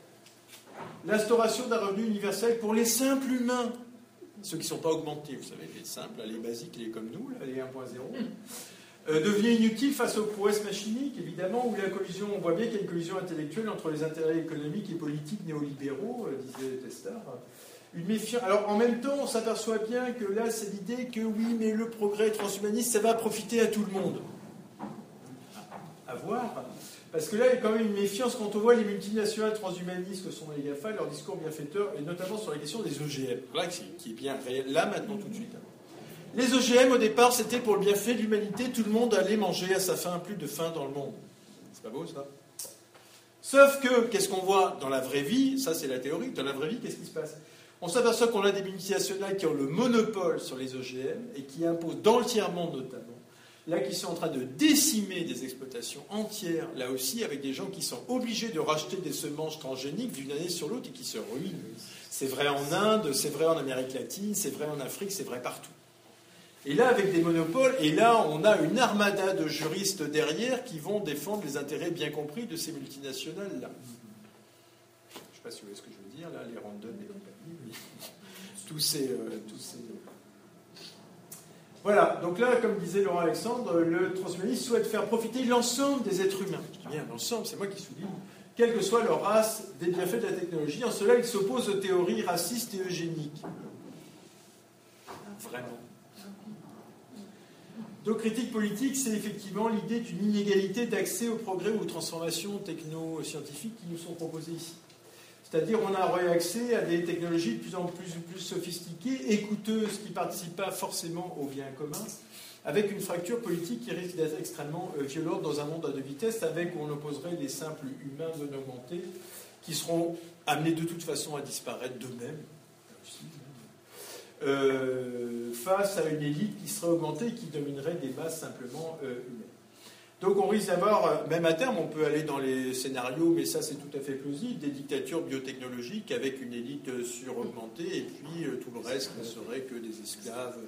[SPEAKER 2] L'instauration d'un revenu universel pour les simples humains, ceux qui ne sont pas augmentés, vous savez, les simples, les basiques, les comme nous, les 1.0. Euh, devient inutile face aux prouesses machiniques, évidemment, où la collision, on voit bien qu'il y a une collision intellectuelle entre les intérêts économiques et politiques néolibéraux, euh, disait Testard. Une méfiance. Alors en même temps, on s'aperçoit bien que là, c'est l'idée que oui, mais le progrès transhumaniste, ça va profiter à tout le monde. À voir. Parce que là, il y a quand même une méfiance quand on voit les multinationales transhumanistes que sont les GAFA, leur discours bienfaiteurs, et notamment sur la question des OGM. Là, qui est bien réel, là, maintenant, tout de suite. Les OGM, au départ, c'était pour le bienfait de l'humanité. Tout le monde allait manger à sa faim, plus de faim dans le monde. C'est pas beau, ça? Sauf que, qu'est-ce qu'on voit dans la vraie vie? Ça, c'est la théorie. Dans la vraie vie, qu'est-ce qui se passe? On s'aperçoit qu'on a des multinationales qui ont le monopole sur les OGM et qui imposent, dans le tiers-monde notamment, là, qui sont en train de décimer des exploitations entières, là aussi, avec des gens qui sont obligés de racheter des semences transgéniques d'une année sur l'autre et qui se ruinent. C'est vrai en Inde, c'est vrai en Amérique latine, c'est vrai en Afrique, c'est vrai partout. Et là, avec des monopoles, et là, on a une armada de juristes derrière qui vont défendre les intérêts bien compris de ces multinationales-là. Je ne sais pas si vous voyez ce que je veux dire, là, les Randon et compagnie. (laughs) tous ces. Euh, tous ces... Voilà, donc là, comme disait Laurent Alexandre, le transhumanisme souhaite faire profiter l'ensemble des êtres humains. Bien l'ensemble, c'est moi qui souligne, quelle que soit leur race, des bienfaits de la technologie. En cela, il s'oppose aux théories racistes et eugéniques. Vraiment. Donc critique politique, c'est effectivement l'idée d'une inégalité d'accès au progrès ou aux transformations techno-scientifiques qui nous sont proposées ici. C'est-à-dire on a accès à des technologies de plus en plus, plus sophistiquées et coûteuses qui ne participent pas forcément au bien commun, avec une fracture politique qui risque d'être extrêmement euh, violente dans un monde à deux vitesses, avec où on opposerait les simples humains non augmentés qui seront amenés de toute façon à disparaître d'eux-mêmes. Euh, face à une élite qui serait augmentée et qui dominerait des masses simplement euh, humaines. Donc on risque d'avoir, euh, même à terme, on peut aller dans les scénarios, mais ça c'est tout à fait plausible, des dictatures biotechnologiques avec une élite suraugmentée et puis tout le reste ne serait que des esclaves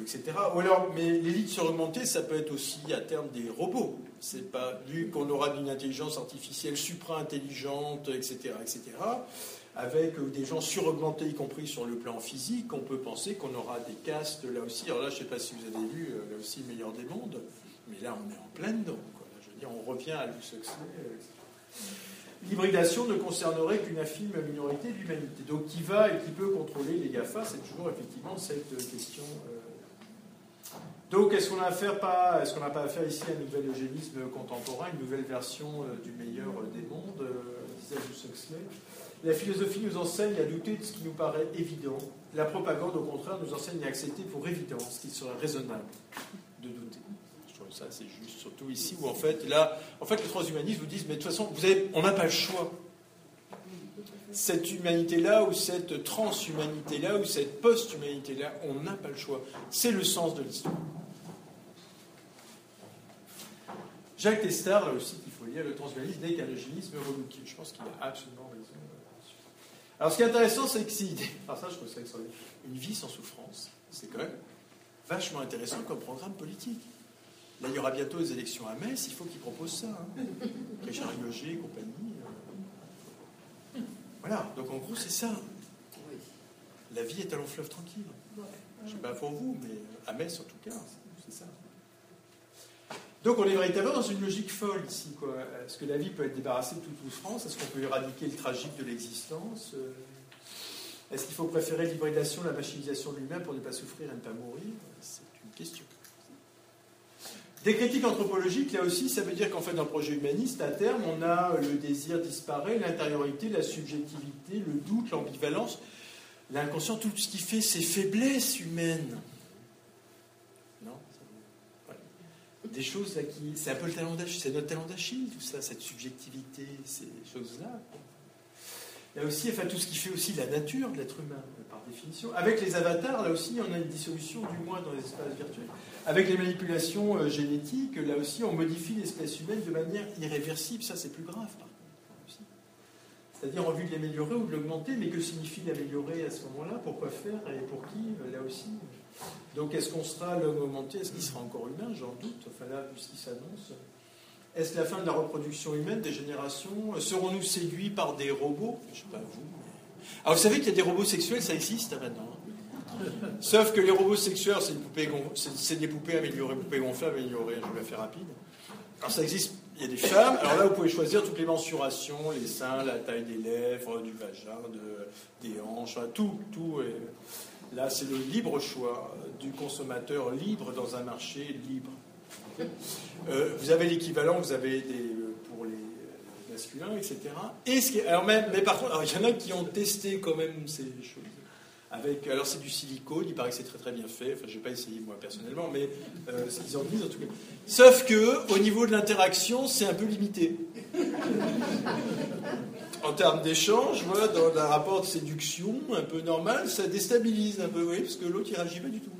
[SPEAKER 2] etc. Ou alors, mais l'élite surmontés, ça peut être aussi à terme des robots. C'est pas vu qu'on aura d'une intelligence artificielle supra-intelligente, etc., etc., avec des gens suraugmentés, y compris sur le plan physique, on peut penser qu'on aura des castes là aussi. Alors là, je ne sais pas si vous avez vu, euh, là aussi, le meilleur des mondes, mais là, on est en plein dedans. Je veux dire, on revient à Luc L'hybridation ne concernerait qu'une infime minorité de l'humanité. Donc, qui va et qui peut contrôler les GAFA C'est toujours effectivement cette question. Euh, donc, est-ce qu'on n'a pas affaire ici à un nouvel eugénisme contemporain, une nouvelle version euh, du meilleur des mondes, euh, Huxley La philosophie nous enseigne à douter de ce qui nous paraît évident. La propagande, au contraire, nous enseigne à accepter pour évident ce qui serait raisonnable de douter. Je trouve ça, c'est juste, surtout ici où en fait, là, en fait, les trois humanistes vous disent, mais de toute façon, vous avez, on n'a pas le choix cette humanité-là, ou cette transhumanité-là, ou cette post-humanité-là, on n'a pas le choix. C'est le sens de l'histoire. Jacques Testard, là aussi, il faut lire, le transhumanisme n'est qu'un eugénisme relooké. Je pense qu'il a absolument. Alors, ce qui est intéressant, c'est que si. (laughs) Alors, ça, je trouve ça extraordinaire. Une vie sans souffrance, c'est quand même vachement intéressant comme programme politique. Là, il y aura bientôt les élections à Metz, il faut qu'ils proposent ça. Hein. Richard Loger et compagnie. Euh. Voilà, donc en gros, c'est ça. La vie est à long fleuve tranquille. Je ne sais pas pour vous, mais à Metz, en tout cas, c'est ça. Donc on est véritablement dans une logique folle ici. Est-ce que la vie peut être débarrassée de toute souffrance Est-ce qu'on peut éradiquer le tragique de l'existence? Euh, Est-ce qu'il faut préférer l'hybridation, la machinisation de l'humain pour ne pas souffrir et ne pas mourir? C'est une question. Des critiques anthropologiques, là aussi, ça veut dire qu'en fait, dans le projet humaniste, à terme, on a le désir disparaît, l'intériorité, la subjectivité, le doute, l'ambivalence, l'inconscient, tout ce qui fait ces faiblesses humaines. Des choses là qui. C'est un peu le talent d'Achille, c'est notre talent d'Achille, tout ça, cette subjectivité, ces choses-là. A aussi, enfin, tout ce qui fait aussi la nature de l'être humain, par définition. Avec les avatars, là aussi, on a une dissolution, du moins dans les espaces virtuels. Avec les manipulations euh, génétiques, là aussi, on modifie l'espèce humaine de manière irréversible. Ça, c'est plus grave, par contre. C'est-à-dire en vue de l'améliorer ou de l'augmenter, mais que signifie l'améliorer à ce moment-là? Pourquoi faire? Et pour qui? Là aussi, donc est-ce qu'on sera l'homme augmenté Est-ce qu'il sera encore humain? J'en doute, enfin là, puisqu'il s'annonce. Est-ce la fin de la reproduction humaine des générations? Serons-nous séduits par des robots? Je ne sais pas vous. Alors vous savez qu'il y a des robots sexuels, ça existe hein, maintenant. Hein. Sauf que les robots sexuels, c'est des poupées, améliorées, poupées gonflables améliorées, je vais la faire rapide. Alors ça existe, il y a des femmes, alors là vous pouvez choisir toutes les mensurations, les seins, la taille des lèvres, du vagin, de, des hanches, tout, tout. Est, Là, c'est le libre choix du consommateur libre dans un marché libre. Euh, vous avez l'équivalent, vous avez des, euh, pour les masculins, etc. Et ce qui alors même, mais par contre, il y en a qui ont testé quand même ces choses. Avec, alors c'est du silicone, il paraît que c'est très très bien fait. Enfin, je n'ai pas essayé moi personnellement, mais euh, ce qu'ils en disent en tout cas. Sauf que au niveau de l'interaction, c'est un peu limité (laughs) en termes d'échange, voilà, dans un rapport de séduction un peu normal, ça déstabilise un peu, oui, parce que l'autre il réagit pas du tout.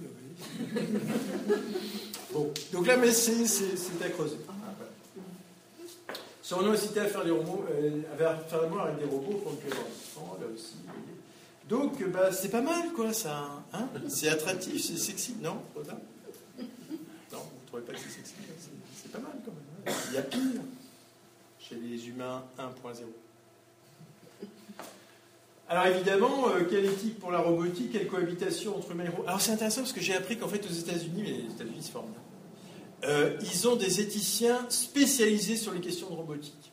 [SPEAKER 2] bon, donc là, mais c'est à creuser. Si on incité à faire des robots, euh, à faire avec des robots, pour que là aussi. Donc, bah, c'est pas mal, quoi, ça. Hein c'est attractif, c'est sexy, non Non, vous ne trouvez pas que c'est sexy C'est pas mal, quand même. Il y a pire chez les humains 1.0. Alors évidemment, euh, quelle éthique pour la robotique, quelle cohabitation entre humains et robots? Alors c'est intéressant parce que j'ai appris qu'en fait aux États-Unis, mais les États-Unis c'est formidable, euh, ils ont des éthiciens spécialisés sur les questions de robotique.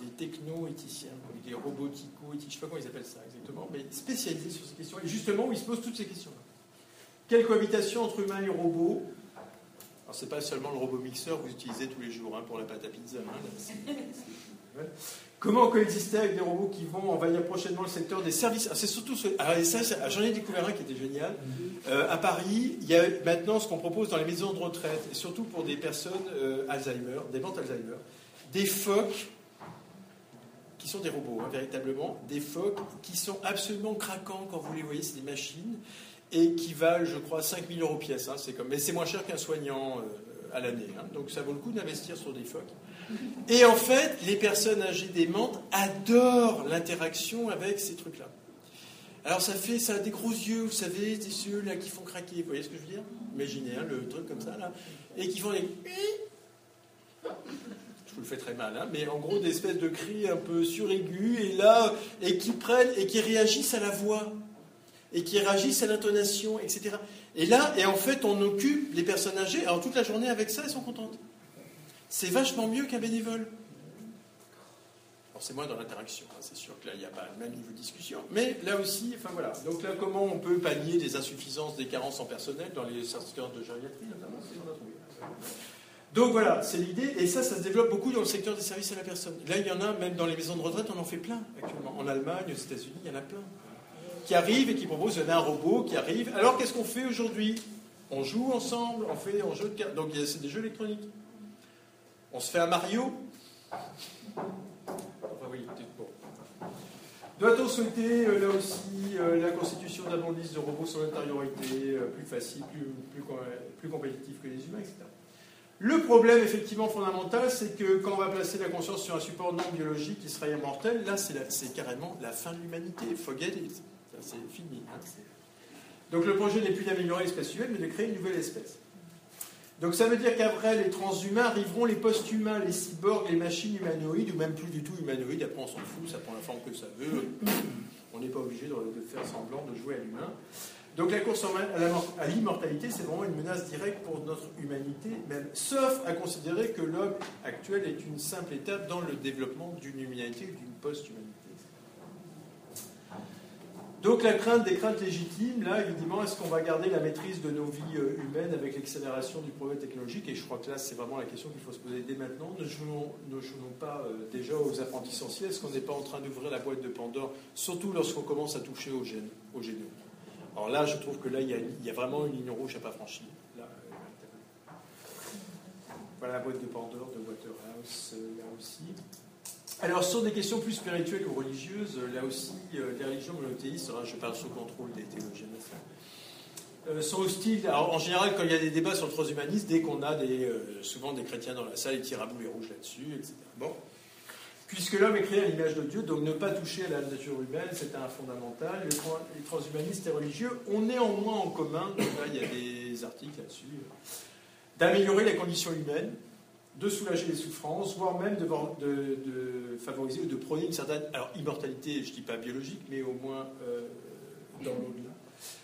[SPEAKER 2] Des techno-éthiciens, des robotico-éthiciens, je ne sais pas comment ils appellent ça exactement, mais spécialisés sur ces questions. Et justement, ils se posent toutes ces questions-là. Quelle cohabitation entre humains et robots? Alors c'est pas seulement le robot mixeur que vous utilisez tous les jours hein, pour la pâte à pizza. Hein, (laughs) Comment coexister avec des robots qui vont envahir prochainement le secteur des services C'est surtout. Alors, ça, j'en ai découvert un qui était génial. Euh, à Paris, il y a maintenant ce qu'on propose dans les maisons de retraite, et surtout pour des personnes euh, Alzheimer, des ventes Alzheimer, des phoques qui sont des robots, hein, véritablement, des phoques qui sont absolument craquants quand vous les voyez, c'est des machines, et qui valent, je crois, 5000 euros pièce. Hein, c'est comme, mais c'est moins cher qu'un soignant euh, à l'année. Hein. donc ça vaut le coup d'investir sur des phoques. Et en fait, les personnes âgées démentes adorent l'interaction avec ces trucs-là. Alors ça fait, ça a des gros yeux, vous savez, des yeux là qui font craquer. Vous voyez ce que je veux dire? Imaginez hein, le truc comme ça là, et qui font des. (laughs) Je vous le fais très mal, hein, mais en gros des espèces de cris un peu suraigus et là et qui prennent et qui réagissent à la voix et qui réagissent à l'intonation, etc. Et là, et en fait, on occupe les personnes âgées. Alors toute la journée avec ça, elles sont contentes. C'est vachement mieux qu'un bénévole c'est moins dans l'interaction, hein, c'est sûr que là, il n'y a pas le même niveau de discussion. Mais là aussi, enfin voilà. Donc là, comment on peut pallier des insuffisances, des carences en personnel dans les secteurs de gériatrie, notamment, Donc voilà, c'est l'idée, et ça, ça se développe beaucoup dans le secteur des services à la personne. Là, il y en a, même dans les maisons de retraite, on en fait plein actuellement. En Allemagne, aux États-Unis, il y en a plein. Qui arrivent et qui proposent, il y en a un robot qui arrive. Alors, qu'est-ce qu'on fait aujourd'hui? On joue ensemble, on fait un jeu de cartes. Donc, c'est des jeux électroniques. On se fait un Mario doit-on souhaiter euh, là aussi euh, la constitution d'un de robots sans intériorité, euh, plus facile, plus, compétitif que les humains, etc. Le problème effectivement fondamental, c'est que quand on va placer la conscience sur un support non biologique qui serait immortel, là c'est carrément la fin de l'humanité. Forget it. C'est fini. Hein, Donc le projet n'est plus d'améliorer l'espèce humaine, mais de créer une nouvelle espèce. Donc ça veut dire qu'après les transhumains arriveront les post-humains, les cyborgs, les machines humanoïdes, ou même plus du tout humanoïdes, après on s'en fout, ça prend la forme que ça veut, on n'est pas obligé de, faire semblant de jouer à l'humain. Donc la course à l'immortalité, c'est vraiment une menace directe pour notre humanité, même, sauf à considérer que l'homme actuel est une simple étape dans le développement d'une humanité ou d'une post-humanité. Donc la crainte des craintes légitimes, là, évidemment, est-ce qu'on va garder la maîtrise de nos vies euh, humaines avec l'accélération du progrès technologique? Et je crois que là, c'est vraiment la question qu'il faut se poser dès maintenant. Ne jouons, pas euh, déjà aux apprentis sorciers Est-ce qu'on n'est pas en train d'ouvrir la boîte de Pandore, surtout lorsqu'on commence à toucher au, gène, au génome? Alors là, je trouve que là, il y, a, vraiment une ligne rouge à pas franchir. Euh, voilà la boîte de Pandore de Waterhouse, là aussi. Alors, sur des questions plus spirituelles ou religieuses, là aussi, euh, les religions monothéistes, je parle sous contrôle des théologiens, euh, sont hostiles. Alors, en général, quand il y a des débats sur le transhumanisme, dès qu'on a des, euh, souvent des chrétiens dans la salle, ils tirent à boulet rouge là-dessus, etc. Bon. Puisque l'homme est créé à l'image de Dieu, donc ne pas toucher à la nature humaine, c'est un fondamental. Les transhumanistes et religieux ont néanmoins en commun, (coughs) là, il y a des articles là-dessus, d'améliorer la condition humaine, de soulager les souffrances, voire même de, favoriser ou de prôner une certaine alors, immortalité, je ne dis pas biologique, mais au moins euh, dans l'au-delà.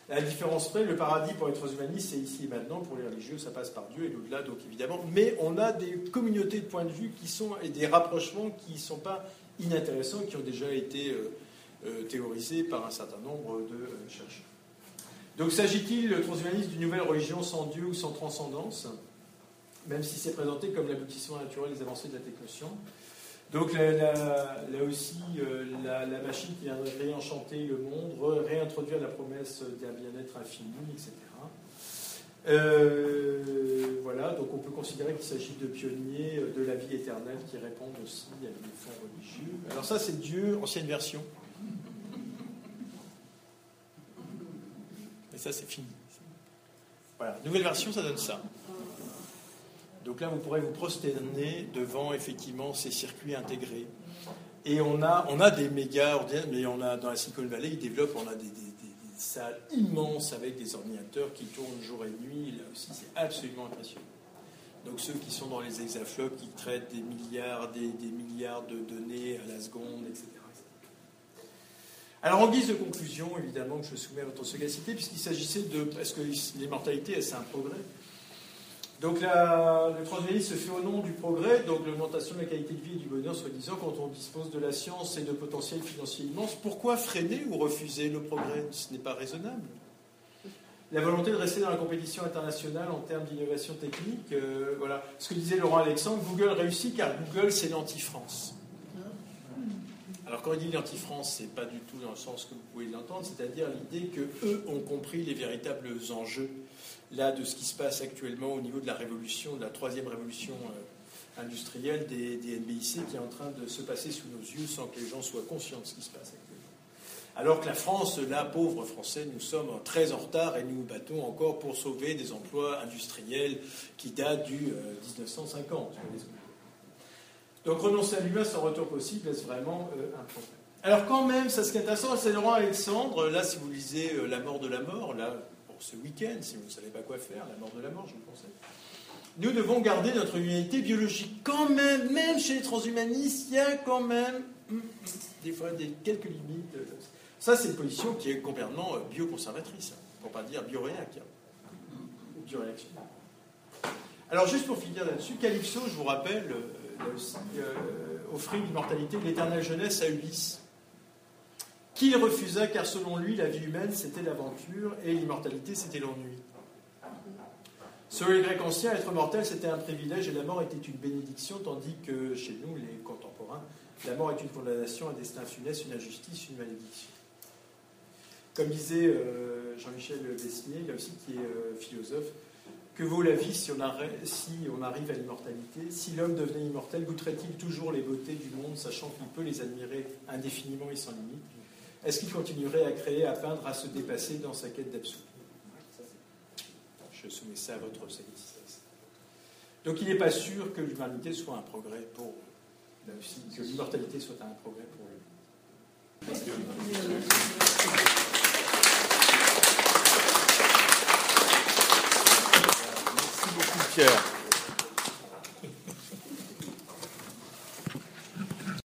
[SPEAKER 2] La différence près, le paradis pour les transhumanistes, c'est ici et maintenant. Pour les religieux, ça passe par Dieu et l'au-delà, donc évidemment. Mais on a des communautés de points de vue qui sont, et des rapprochements qui ne sont pas inintéressants, qui ont déjà été euh, euh, théorisés par un certain nombre de chercheurs. Donc s'agit-il, le transhumanisme, d'une nouvelle religion sans Dieu ou sans transcendance? Même si c'est présenté comme l'aboutissement naturel des avancées de la technoscience. Donc là, aussi, euh, la, machine qui viendrait réenchanter le monde, réintroduire la promesse d'un bien-être infini, etc. Euh, voilà, donc on peut considérer qu'il s'agit de pionniers de la vie éternelle qui répondent aussi à des fonds religieux. Alors ça, c'est Dieu, ancienne version. Et ça, c'est fini. Voilà, nouvelle version, ça donne ça. Donc là, vous pourrez vous prosterner devant effectivement ces circuits intégrés. Et on a, on a des méga ordinateurs, mais on a dans la Silicon Valley, ils développent, on a des, salles immenses avec des ordinateurs qui tournent jour et nuit. Là aussi, c'est absolument impressionnant. Donc ceux qui sont dans les hexaflops, qui traitent des milliards, des, milliards de données à la seconde, etc. Alors en guise de conclusion, évidemment, que je soumets à votre sagacité, puisqu'il s'agissait de... Est-ce que l'immortalité, c'est un progrès donc le transhumanisme se fait au nom du progrès, donc l'augmentation de la qualité de vie et du bonheur, soi-disant, quand on dispose de la science et de potentiel financier immense. Pourquoi freiner ou refuser le progrès? Ce n'est pas raisonnable. La volonté de rester dans la compétition internationale en termes d'innovation technique, euh, voilà. Ce que disait Laurent Alexandre, Google réussit car Google c'est l'anti-France. Alors quand il dit l'anti-France, c'est pas du tout dans le sens que vous pouvez l'entendre, c'est-à-dire l'idée que eux ont compris les véritables enjeux là de ce qui se passe actuellement au niveau de la révolution, de la troisième révolution euh, industrielle des, des, NBIC qui est en train de se passer sous nos yeux sans que les gens soient conscients de ce qui se passe actuellement. Alors que la France, là, pauvre Français, nous sommes très en retard et nous nous battons encore pour sauver des emplois industriels qui datent du 1950. Euh, Donc renoncer à l'humain sans retour possible est vraiment euh, un problème? Alors quand même, ça est intéressant, c'est le roi Alexandre. Là, si vous lisez La mort de la mort, là, pour ce week-end, si vous ne savez pas quoi faire, La mort de la mort, je vous conseille. Nous devons garder notre humanité biologique. Quand même, même chez les transhumanistes, il y a quand même hum, hum, des fois des, quelques limites. Ça, c'est une position qui est complètement euh, bioconservatrice, hein, pour pas dire bioréac. Hein. Alors, juste pour finir là-dessus, Calypso, je vous rappelle, euh, aussi, euh, offrit l'immortalité de l'éternelle jeunesse à Ulysse, qu'il refusa car selon lui, la vie humaine, c'était l'aventure et l'immortalité, c'était l'ennui. Selon les Grecs anciens, être mortel, c'était un privilège et la mort était une bénédiction, tandis que chez nous, les contemporains, la mort est une condamnation, un destin funeste, une injustice, une malédiction. Comme disait euh, Jean-Michel Besnier, là aussi qui est philosophe, que vaut la vie si on, arrive à l'immortalité? Si l'homme devenait immortel, goûterait-il toujours les beautés du monde, sachant qu'il peut les admirer indéfiniment et sans limite? Est-ce qu'il continuerait à créer, à peindre, à se dépasser dans sa quête d'absolu Je soumets ça à votre satisfaction. Donc il n'est pas sûr que l'humanité soit un progrès pour là aussi, que l'immortalité soit un progrès pour lui.
[SPEAKER 1] Pierre.